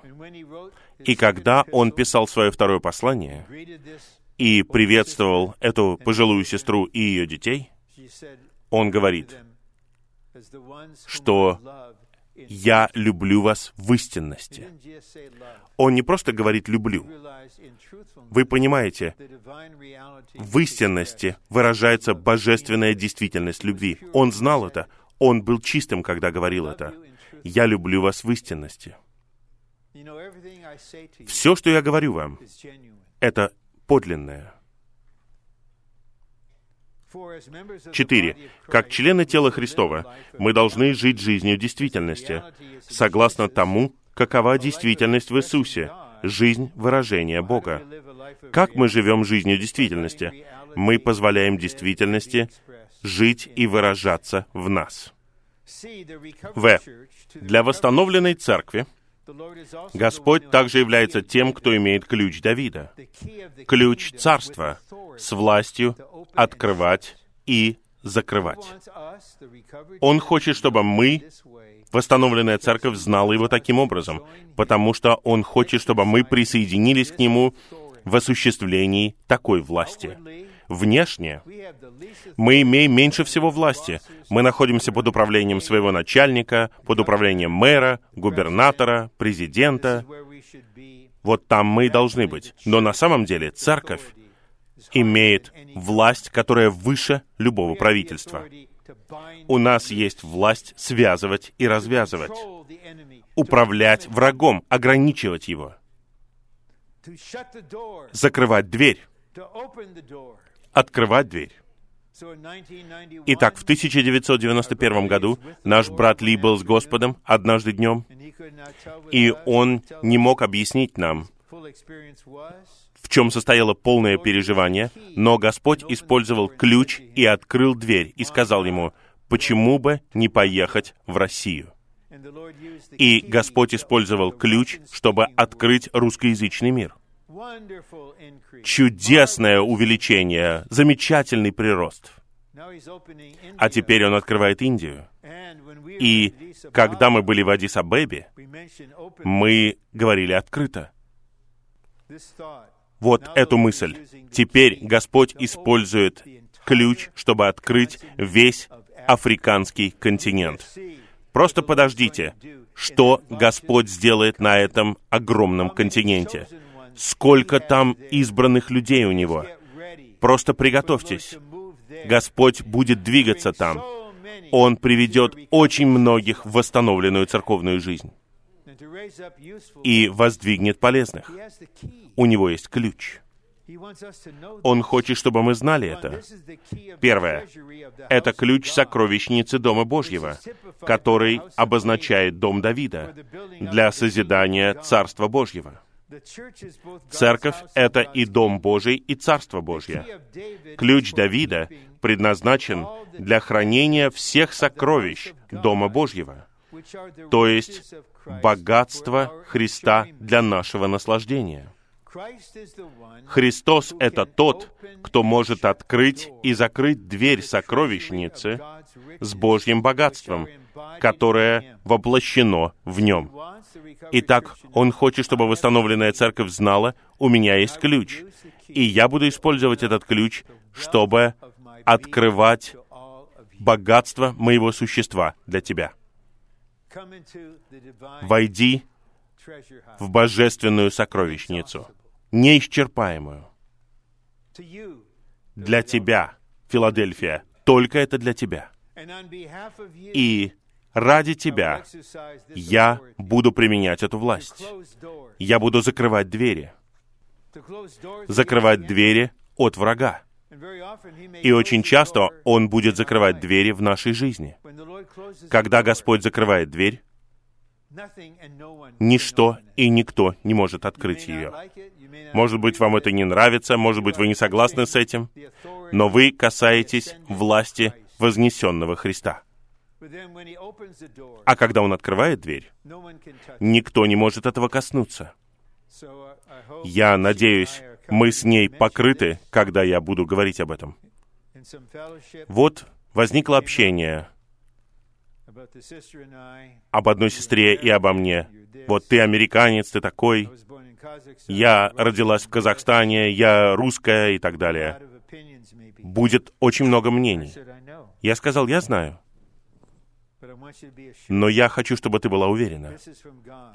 Speaker 1: И когда он писал свое второе послание и приветствовал эту пожилую сестру и ее детей, он говорит, что «я люблю вас в истинности». Он не просто говорит «люблю». Вы понимаете, в истинности выражается божественная действительность любви. Он знал это. Он был чистым, когда говорил это. «Я люблю вас в истинности». Все, что я говорю вам, это подлинное. Четыре. Как члены тела Христова, мы должны жить жизнью действительности, согласно тому, какова действительность в Иисусе, жизнь выражения Бога. Как мы живем жизнью действительности? Мы позволяем действительности жить и выражаться в нас. В. Для восстановленной церкви Господь также является тем, кто имеет ключ Давида, ключ царства с властью открывать и закрывать. Он хочет, чтобы мы, восстановленная церковь, знала его таким образом, потому что он хочет, чтобы мы присоединились к нему в осуществлении такой власти. Внешне мы имеем меньше всего власти. Мы находимся под управлением своего начальника, под управлением мэра, губернатора, президента. Вот там мы и должны быть. Но на самом деле церковь имеет власть, которая выше любого правительства. У нас есть власть связывать и развязывать, управлять врагом, ограничивать его, закрывать дверь, открывать дверь. Итак, в 1991 году наш брат Ли был с Господом однажды днем, и он не мог объяснить нам, в чем состояло полное переживание, но Господь использовал ключ и открыл дверь и сказал ему, почему бы не поехать в Россию. И Господь использовал ключ, чтобы открыть русскоязычный мир чудесное увеличение, замечательный прирост. А теперь он открывает Индию. И когда мы были в Адис-Абебе, мы говорили открыто. Вот эту мысль. Теперь Господь использует ключ, чтобы открыть весь африканский континент. Просто подождите, что Господь сделает на этом огромном континенте сколько там избранных людей у Него. Просто приготовьтесь. Господь будет двигаться там. Он приведет очень многих в восстановленную церковную жизнь и воздвигнет полезных. У него есть ключ. Он хочет, чтобы мы знали это. Первое. Это ключ сокровищницы Дома Божьего, который обозначает Дом Давида для созидания Царства Божьего. Церковь — это и Дом Божий, и Царство Божье. Ключ Давида предназначен для хранения всех сокровищ Дома Божьего, то есть богатство Христа для нашего наслаждения. Христос — это тот, кто может открыть и закрыть дверь сокровищницы с Божьим богатством, которое воплощено в нем. Итак, Он хочет, чтобы восстановленная церковь знала, у меня есть ключ, и я буду использовать этот ключ, чтобы открывать богатство моего существа для тебя. Войди в божественную сокровищницу, неисчерпаемую. Для тебя, Филадельфия, только это для тебя. И ради тебя я буду применять эту власть. Я буду закрывать двери. Закрывать двери от врага. И очень часто Он будет закрывать двери в нашей жизни. Когда Господь закрывает дверь, ничто и никто не может открыть ее. Может быть, вам это не нравится, может быть, вы не согласны с этим, но вы касаетесь власти вознесенного Христа. А когда Он открывает дверь, никто не может этого коснуться. Я надеюсь, мы с ней покрыты, когда я буду говорить об этом. Вот возникло общение об одной сестре и обо мне. Вот ты американец, ты такой. Я родилась в Казахстане, я русская и так далее. Будет очень много мнений. Я сказал, я знаю. Но я хочу, чтобы ты была уверена.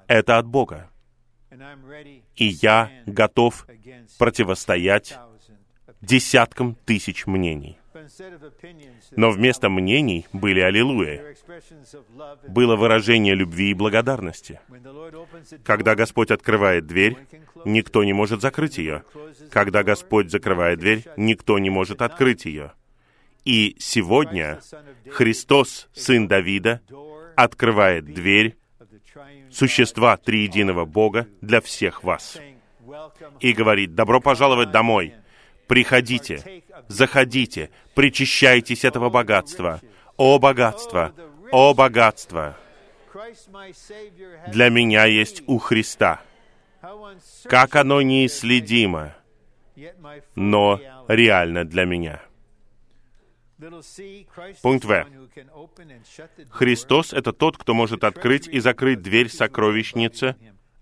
Speaker 1: Это от Бога. И я готов противостоять десяткам тысяч мнений. Но вместо мнений были аллилуйя. Было выражение любви и благодарности. Когда Господь открывает дверь, никто не может закрыть ее. Когда Господь закрывает дверь, никто не может открыть ее. И сегодня Христос, Сын Давида, открывает дверь существа триединого Бога для всех вас. И говорит, добро пожаловать домой, приходите, заходите, причащайтесь этого богатства. О богатство, о богатство! Для меня есть у Христа. Как оно неисследимо, но реально для меня. Пункт В. Христос — это тот, кто может открыть и закрыть дверь сокровищницы.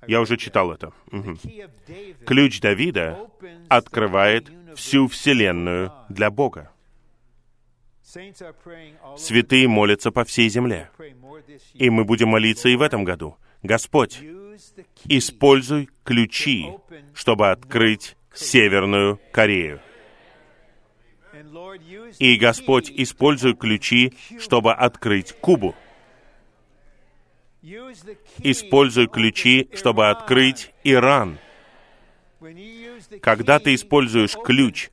Speaker 1: Я уже читал это. Угу. Ключ Давида открывает всю Вселенную для Бога. Святые молятся по всей земле. И мы будем молиться и в этом году. Господь, используй ключи, чтобы открыть Северную Корею. И Господь, используй ключи, чтобы открыть Кубу. Используй ключи, чтобы открыть Иран. Когда ты используешь ключ,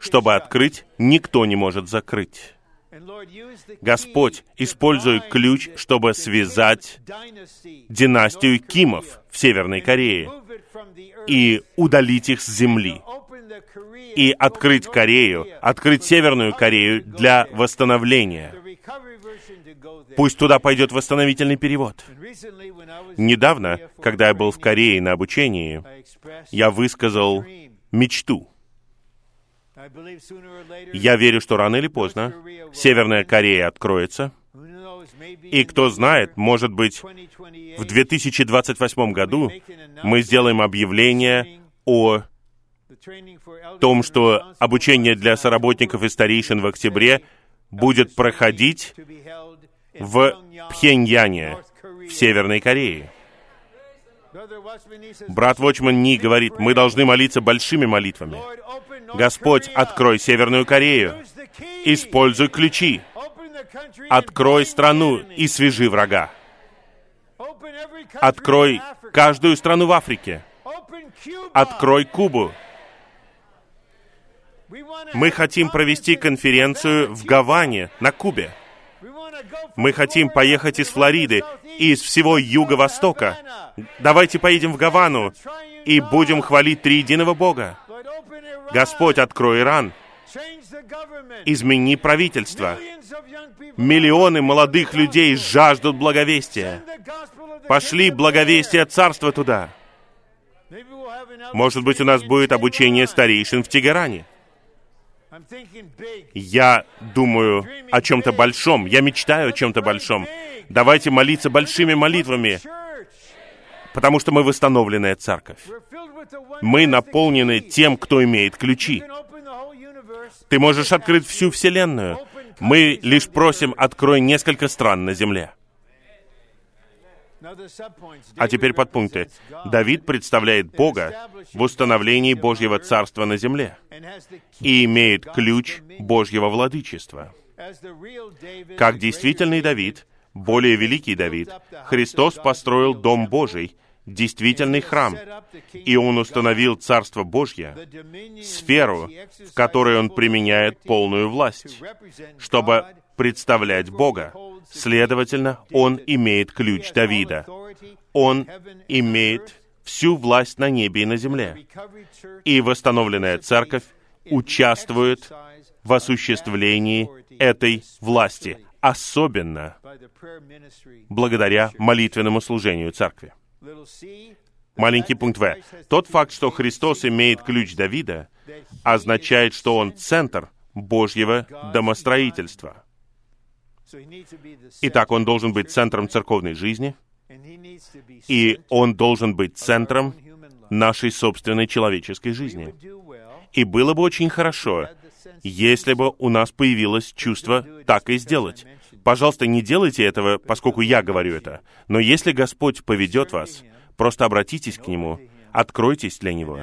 Speaker 1: чтобы открыть, никто не может закрыть. Господь, используй ключ, чтобы связать династию Кимов в Северной Корее и удалить их с земли и открыть Корею, открыть Северную Корею для восстановления. Пусть туда пойдет восстановительный перевод. Недавно, когда я был в Корее на обучении, я высказал мечту. Я верю, что рано или поздно Северная Корея откроется, и кто знает, может быть, в 2028 году мы сделаем объявление о том, что обучение для соработников и старейшин в октябре будет проходить в Пхеньяне, в Северной Корее. Брат Вочман Ни говорит, мы должны молиться большими молитвами. Господь, открой Северную Корею. Используй ключи. Открой страну и свяжи врага. Открой каждую страну в Африке. Открой Кубу. Мы хотим провести конференцию в Гаване, на Кубе. Мы хотим поехать из Флориды и из всего Юго-Востока. Давайте поедем в Гавану и будем хвалить триединого Бога. Господь, открой Иран. Измени правительство. Миллионы молодых людей жаждут благовестия. Пошли благовестие Царства туда. Может быть, у нас будет обучение старейшин в Тегеране. Я думаю о чем-то большом, я мечтаю о чем-то большом. Давайте молиться большими молитвами, потому что мы восстановленная церковь. Мы наполнены тем, кто имеет ключи. Ты можешь открыть всю Вселенную. Мы лишь просим, открой несколько стран на земле. А теперь подпункты. Давид представляет Бога в установлении Божьего Царства на земле и имеет ключ Божьего владычества. Как действительный Давид, более великий Давид, Христос построил Дом Божий, действительный храм, и Он установил Царство Божье, сферу, в которой Он применяет полную власть, чтобы представлять Бога. Следовательно, он имеет ключ Давида. Он имеет всю власть на небе и на земле. И восстановленная церковь участвует в осуществлении этой власти, особенно благодаря молитвенному служению церкви. Маленький пункт В. Тот факт, что Христос имеет ключ Давида, означает, что Он центр Божьего домостроительства. Итак, Он должен быть центром церковной жизни, и Он должен быть центром нашей собственной человеческой жизни. И было бы очень хорошо, если бы у нас появилось чувство так и сделать. Пожалуйста, не делайте этого, поскольку я говорю это. Но если Господь поведет вас, просто обратитесь к Нему, откройтесь для Него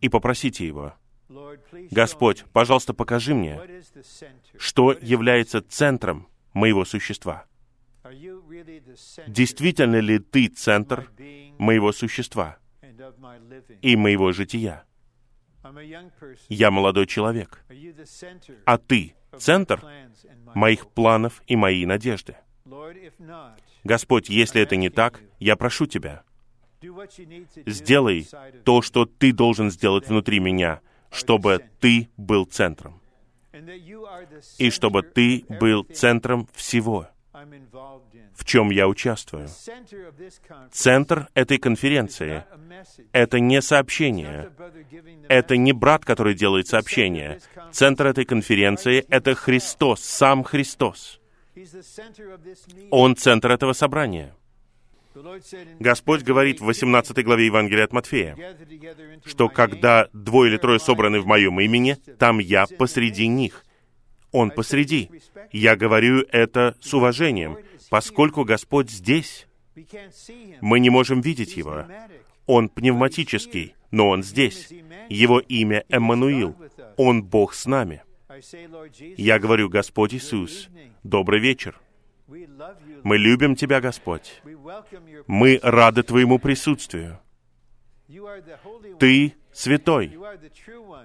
Speaker 1: и попросите Его. Господь, пожалуйста, покажи мне, что является центром моего существа. Действительно ли Ты центр моего существа и моего жития? Я молодой человек, а Ты центр моих планов и моей надежды. Господь, если это не так, я прошу Тебя, сделай то, что Ты должен сделать внутри меня, чтобы Ты был центром. И чтобы Ты был центром всего, в чем я участвую. Центр этой конференции — это не сообщение, это не брат, который делает сообщение. Центр этой конференции — это Христос, сам Христос. Он центр этого собрания. Господь говорит в 18 главе Евангелия от Матфея, что когда двое или трое собраны в моем имени, там я посреди них. Он посреди. Я говорю это с уважением, поскольку Господь здесь. Мы не можем видеть Его. Он пневматический, но Он здесь. Его имя Эммануил. Он Бог с нами. Я говорю, Господь Иисус, добрый вечер. Мы любим Тебя, Господь. Мы рады Твоему присутствию. Ты святой.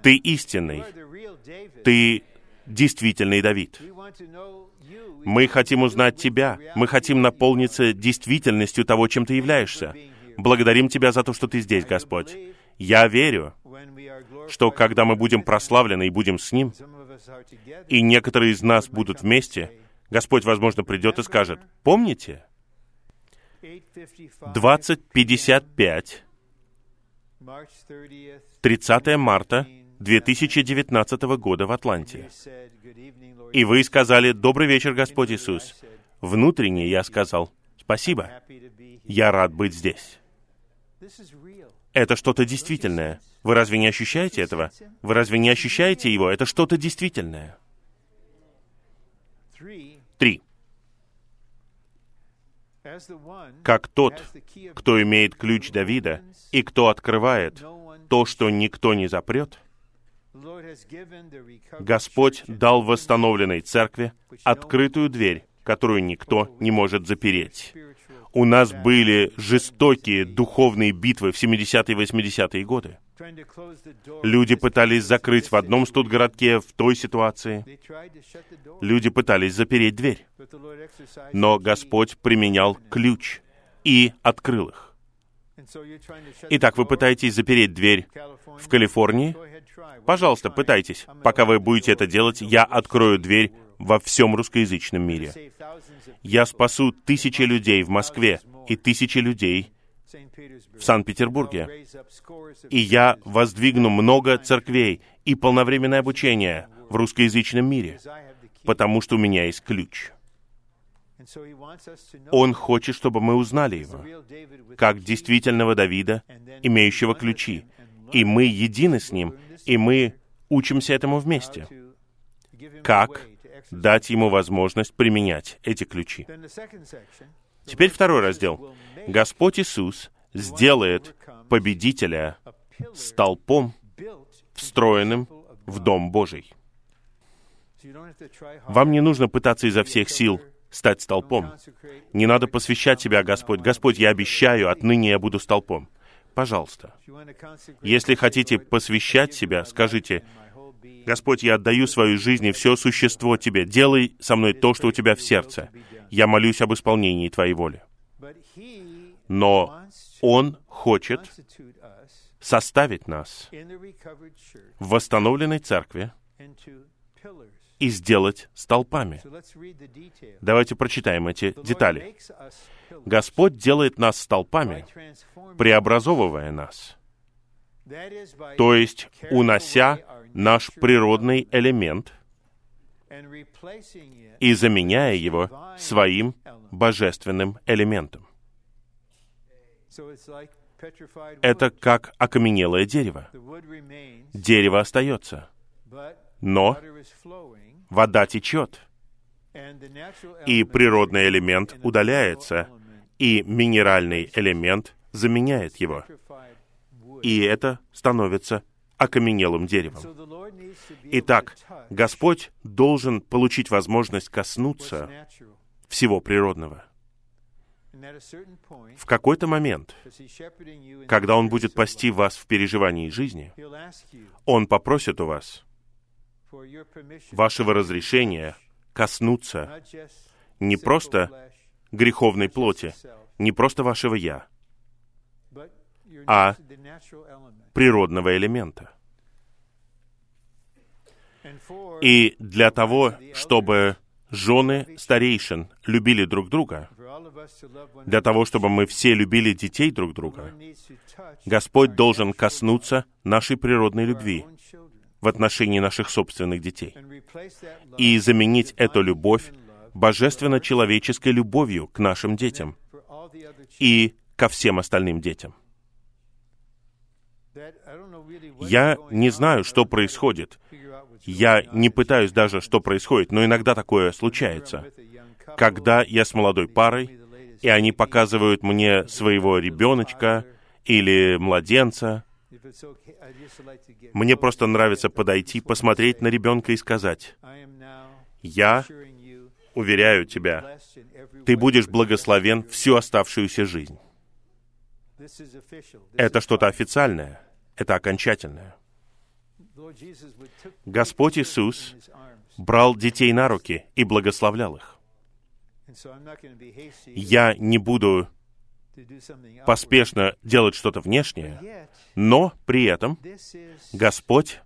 Speaker 1: Ты истинный. Ты действительный Давид. Мы хотим узнать Тебя. Мы хотим наполниться действительностью того, чем Ты являешься. Благодарим Тебя за то, что Ты здесь, Господь. Я верю, что когда мы будем прославлены и будем с Ним, и некоторые из нас будут вместе, Господь, возможно, придет и скажет, помните, 2055, 30 марта 2019 года в Атланте. И вы сказали, «Добрый вечер, Господь Иисус». Внутренне я сказал, «Спасибо, я рад быть здесь». Это что-то действительное. Вы разве не ощущаете этого? Вы разве не ощущаете его? Это что-то действительное. Три. Как тот, кто имеет ключ Давида, и кто открывает то, что никто не запрет, Господь дал восстановленной церкви открытую дверь, которую никто не может запереть. У нас были жестокие духовные битвы в 70-е и 80-е годы. Люди пытались закрыть в одном студгородке, в той ситуации. Люди пытались запереть дверь. Но Господь применял ключ и открыл их. Итак, вы пытаетесь запереть дверь в Калифорнии? Пожалуйста, пытайтесь. Пока вы будете это делать, я открою дверь во всем русскоязычном мире. Я спасу тысячи людей в Москве и тысячи людей в Санкт-Петербурге. И я воздвигну много церквей и полновременное обучение в русскоязычном мире, потому что у меня есть ключ. Он хочет, чтобы мы узнали его, как действительного Давида, имеющего ключи. И мы едины с ним, и мы учимся этому вместе. Как дать ему возможность применять эти ключи. Теперь второй раздел. Господь Иисус сделает победителя столпом, встроенным в Дом Божий. Вам не нужно пытаться изо всех сил стать столпом. Не надо посвящать себя, Господь. Господь, я обещаю, отныне я буду столпом. Пожалуйста. Если хотите посвящать себя, скажите, Господь, я отдаю свою жизнь и все существо Тебе. Делай со мной то, что у Тебя в сердце. Я молюсь об исполнении Твоей воли. Но Он хочет составить нас в восстановленной церкви и сделать столпами. Давайте прочитаем эти детали. Господь делает нас столпами, преобразовывая нас, то есть унося наш природный элемент и заменяя его своим божественным элементом. Это как окаменелое дерево. Дерево остается, но вода течет, и природный элемент удаляется, и минеральный элемент заменяет его. И это становится окаменелым деревом. Итак, Господь должен получить возможность коснуться всего природного. В какой-то момент, когда Он будет пасти вас в переживании жизни, Он попросит у вас вашего разрешения коснуться не просто греховной плоти, не просто вашего «я», а природного элемента. И для того, чтобы жены старейшин любили друг друга, для того, чтобы мы все любили детей друг друга, Господь должен коснуться нашей природной любви в отношении наших собственных детей и заменить эту любовь божественно-человеческой любовью к нашим детям и ко всем остальным детям. Я не знаю, что происходит. Я не пытаюсь даже, что происходит, но иногда такое случается. Когда я с молодой парой, и они показывают мне своего ребеночка или младенца, мне просто нравится подойти, посмотреть на ребенка и сказать, «Я уверяю тебя, ты будешь благословен всю оставшуюся жизнь». Это что-то официальное, это окончательное. Господь Иисус брал детей на руки и благословлял их. Я не буду поспешно делать что-то внешнее, но при этом Господь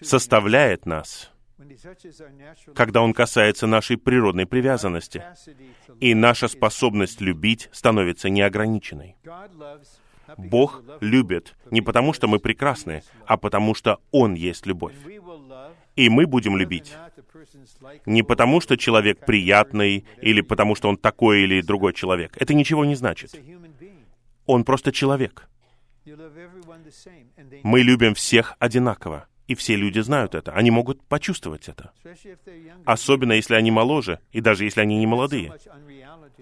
Speaker 1: составляет нас, когда Он касается нашей природной привязанности, и наша способность любить становится неограниченной. Бог любит не потому, что мы прекрасны, а потому, что Он есть любовь. И мы будем любить не потому, что человек приятный, или потому, что он такой или другой человек. Это ничего не значит. Он просто человек. Мы любим всех одинаково. И все люди знают это. Они могут почувствовать это. Особенно, если они моложе, и даже если они не молодые.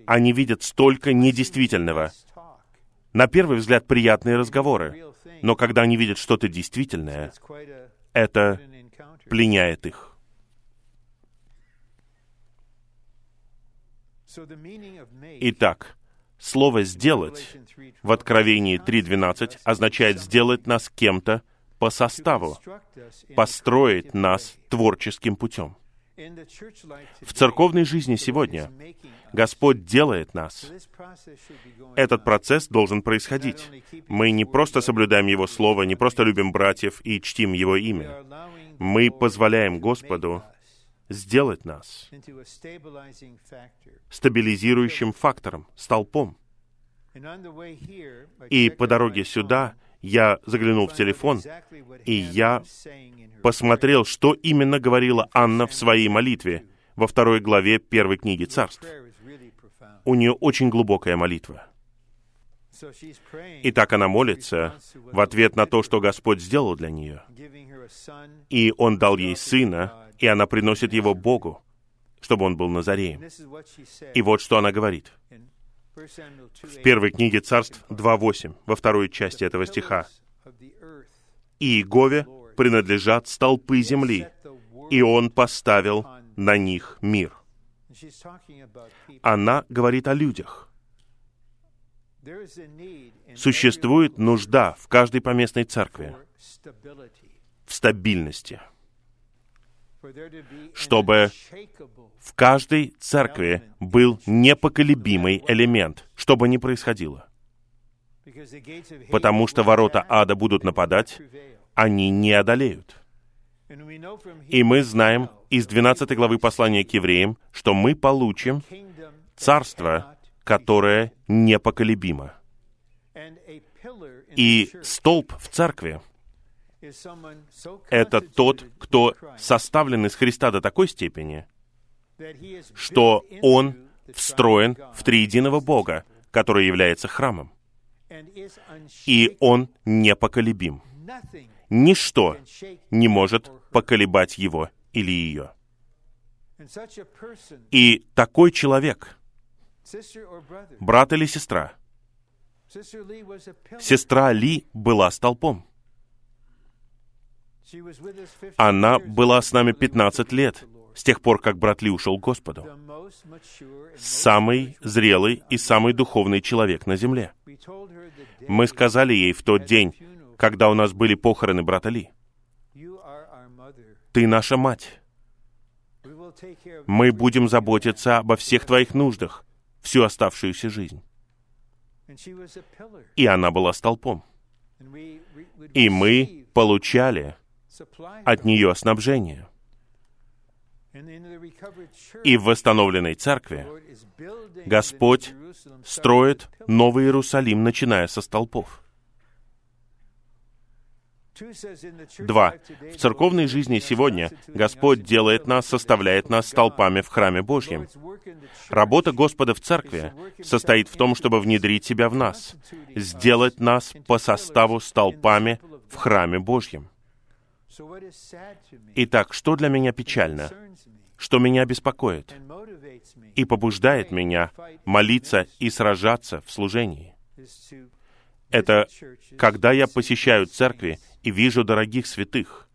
Speaker 1: Они видят столько недействительного. На первый взгляд, приятные разговоры. Но когда они видят что-то действительное, это пленяет их. Итак, слово «сделать» в Откровении 3.12 означает сделать нас кем-то по составу, построить нас творческим путем. В церковной жизни сегодня Господь делает нас. Этот процесс должен происходить. Мы не просто соблюдаем Его Слово, не просто любим братьев и чтим Его имя. Мы позволяем Господу сделать нас стабилизирующим фактором, столпом. И по дороге сюда я заглянул в телефон, и я посмотрел, что именно говорила Анна в своей молитве во второй главе первой книги царств. У нее очень глубокая молитва. И так она молится в ответ на то, что Господь сделал для нее. И Он дал ей сына, и она приносит его Богу, чтобы он был Назареем. И вот что она говорит. В первой книге Царств 2.8, во второй части этого стиха. «И Иегове принадлежат столпы земли, и Он поставил на них мир». Она говорит о людях. Существует нужда в каждой поместной церкви в стабильности – чтобы в каждой церкви был непоколебимый элемент, что бы ни происходило. Потому что ворота ада будут нападать, они не одолеют. И мы знаем из 12 главы послания к евреям, что мы получим царство, которое непоколебимо. И столб в церкви — это тот, кто составлен из Христа до такой степени, что он встроен в триединого Бога, который является храмом. И он непоколебим. Ничто не может поколебать его или ее. И такой человек, брат или сестра, сестра Ли была столпом. Она была с нами 15 лет, с тех пор, как брат Ли ушел к Господу. Самый зрелый и самый духовный человек на земле. Мы сказали ей в тот день, когда у нас были похороны брата Ли, «Ты наша мать. Мы будем заботиться обо всех твоих нуждах всю оставшуюся жизнь». И она была столпом. И мы получали от нее снабжение. И в восстановленной церкви Господь строит Новый Иерусалим, начиная со столпов. Два. В церковной жизни сегодня Господь делает нас, составляет нас столпами в храме Божьем. Работа Господа в церкви состоит в том, чтобы внедрить себя в нас, сделать нас по составу столпами в храме Божьем. Итак, что для меня печально? Что меня беспокоит и побуждает меня молиться и сражаться в служении? Это когда я посещаю церкви и вижу дорогих святых,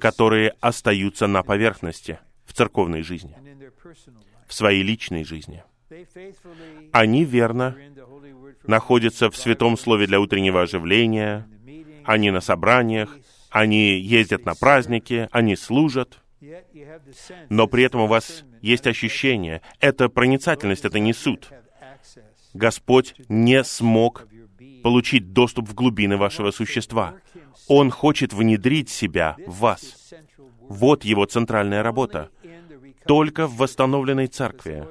Speaker 1: которые остаются на поверхности в церковной жизни, в своей личной жизни. Они верно находятся в Святом Слове для утреннего оживления, они на собраниях, они ездят на праздники, они служат, но при этом у вас есть ощущение, это проницательность, это не суд. Господь не смог получить доступ в глубины вашего существа. Он хочет внедрить себя в вас. Вот его центральная работа. Только в восстановленной церкви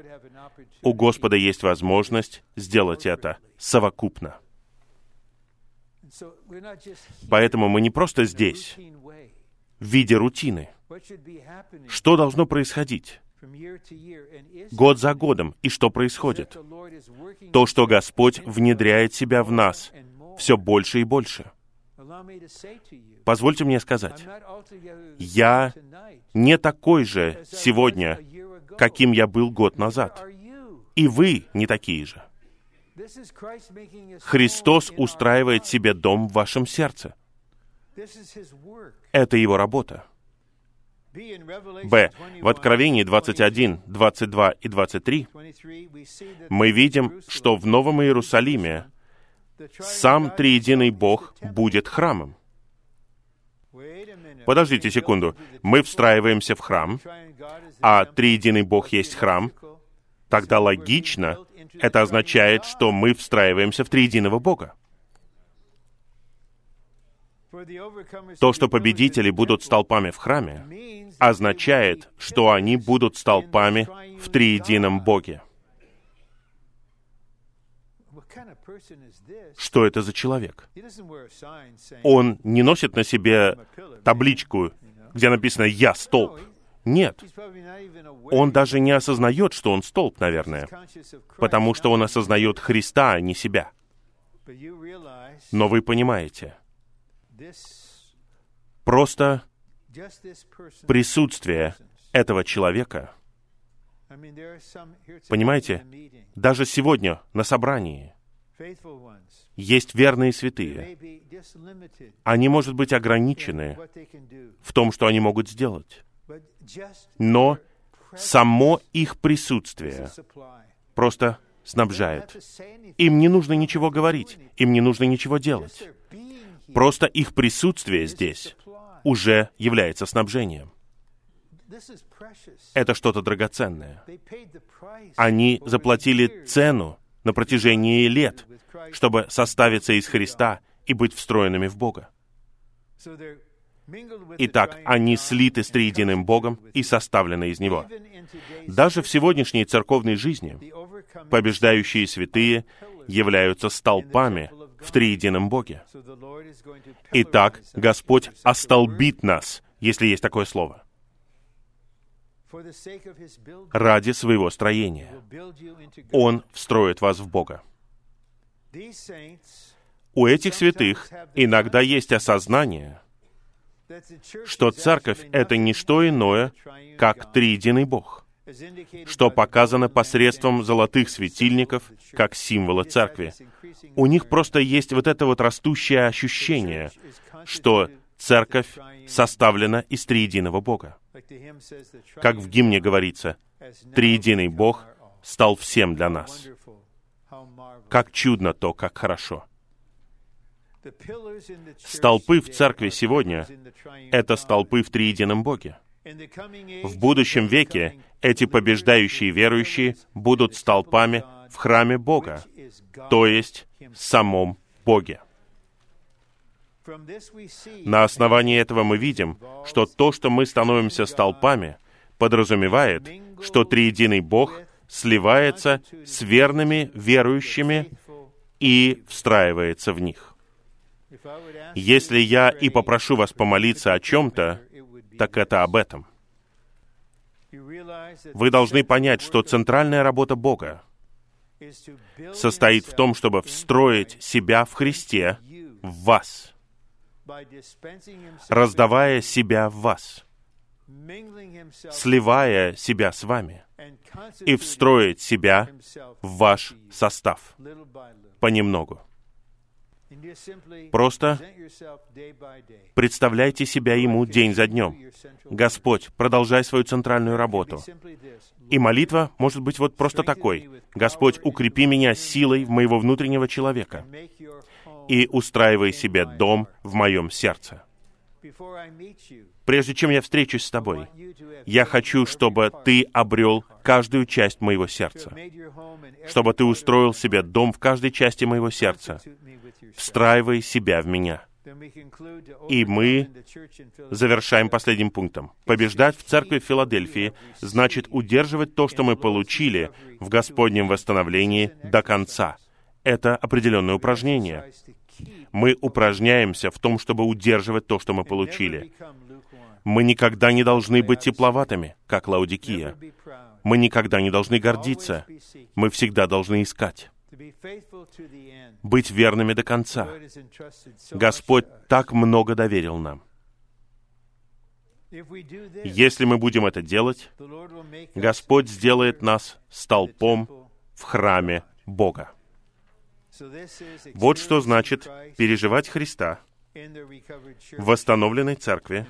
Speaker 1: у Господа есть возможность сделать это совокупно. Поэтому мы не просто здесь, в виде рутины. Что должно происходить? Год за годом. И что происходит? То, что Господь внедряет себя в нас все больше и больше. Позвольте мне сказать, я не такой же сегодня, каким я был год назад. И вы не такие же. Христос устраивает себе дом в вашем сердце. Это его работа. Б. В Откровении 21, 22 и 23 мы видим, что в Новом Иерусалиме сам Триединый Бог будет храмом. Подождите секунду. Мы встраиваемся в храм, а Триединый Бог есть храм. Тогда логично, это означает, что мы встраиваемся в Триединого Бога. То, что победители будут столпами в храме, означает, что они будут столпами в триедином Боге. Что это за человек? Он не носит на себе табличку, где написано «Я столб». Нет. Он даже не осознает, что он столб, наверное, потому что он осознает Христа, а не себя. Но вы понимаете, просто присутствие этого человека, понимаете, даже сегодня на собрании есть верные святые. Они, может быть, ограничены в том, что они могут сделать. Но само их присутствие просто снабжает. Им не нужно ничего говорить, им не нужно ничего делать. Просто их присутствие здесь уже является снабжением. Это что-то драгоценное. Они заплатили цену на протяжении лет, чтобы составиться из Христа и быть встроенными в Бога. Итак, они слиты с триединым Богом и составлены из Него. Даже в сегодняшней церковной жизни побеждающие святые являются столпами в триедином Боге. Итак, Господь остолбит нас, если есть такое слово, ради своего строения. Он встроит вас в Бога. У этих святых иногда есть осознание, что церковь — это не что иное, как триединый Бог, что показано посредством золотых светильников, как символа церкви. У них просто есть вот это вот растущее ощущение, что церковь составлена из триединого Бога. Как в гимне говорится, «Триединый Бог стал всем для нас». Как чудно то, как хорошо. Столпы в церкви сегодня — это столпы в триедином Боге. В будущем веке эти побеждающие верующие будут столпами в храме Бога, то есть в самом Боге. На основании этого мы видим, что то, что мы становимся столпами, подразумевает, что триединый Бог сливается с верными верующими и встраивается в них. Если я и попрошу вас помолиться о чем-то, так это об этом. Вы должны понять, что центральная работа Бога состоит в том, чтобы встроить себя в Христе в вас, раздавая себя в вас, сливая себя с вами и встроить себя в ваш состав понемногу. Просто представляйте себя Ему день за днем. Господь, продолжай свою центральную работу. И молитва может быть вот просто такой. Господь, укрепи меня силой моего внутреннего человека и устраивай себе дом в моем сердце. Прежде чем я встречусь с тобой, я хочу, чтобы ты обрел каждую часть моего сердца, чтобы ты устроил себе дом в каждой части моего сердца, встраивай себя в меня. И мы завершаем последним пунктом. Побеждать в церкви в Филадельфии значит удерживать то, что мы получили в Господнем восстановлении до конца. Это определенное упражнение. Мы упражняемся в том, чтобы удерживать то, что мы получили. Мы никогда не должны быть тепловатыми, как Лаудикия. Мы никогда не должны гордиться. Мы всегда должны искать. Быть верными до конца. Господь так много доверил нам. Если мы будем это делать, Господь сделает нас столпом в храме Бога. Вот что значит переживать Христа в восстановленной церкви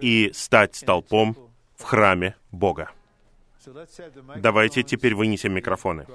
Speaker 1: и стать столпом в храме Бога. Давайте теперь вынесем микрофоны.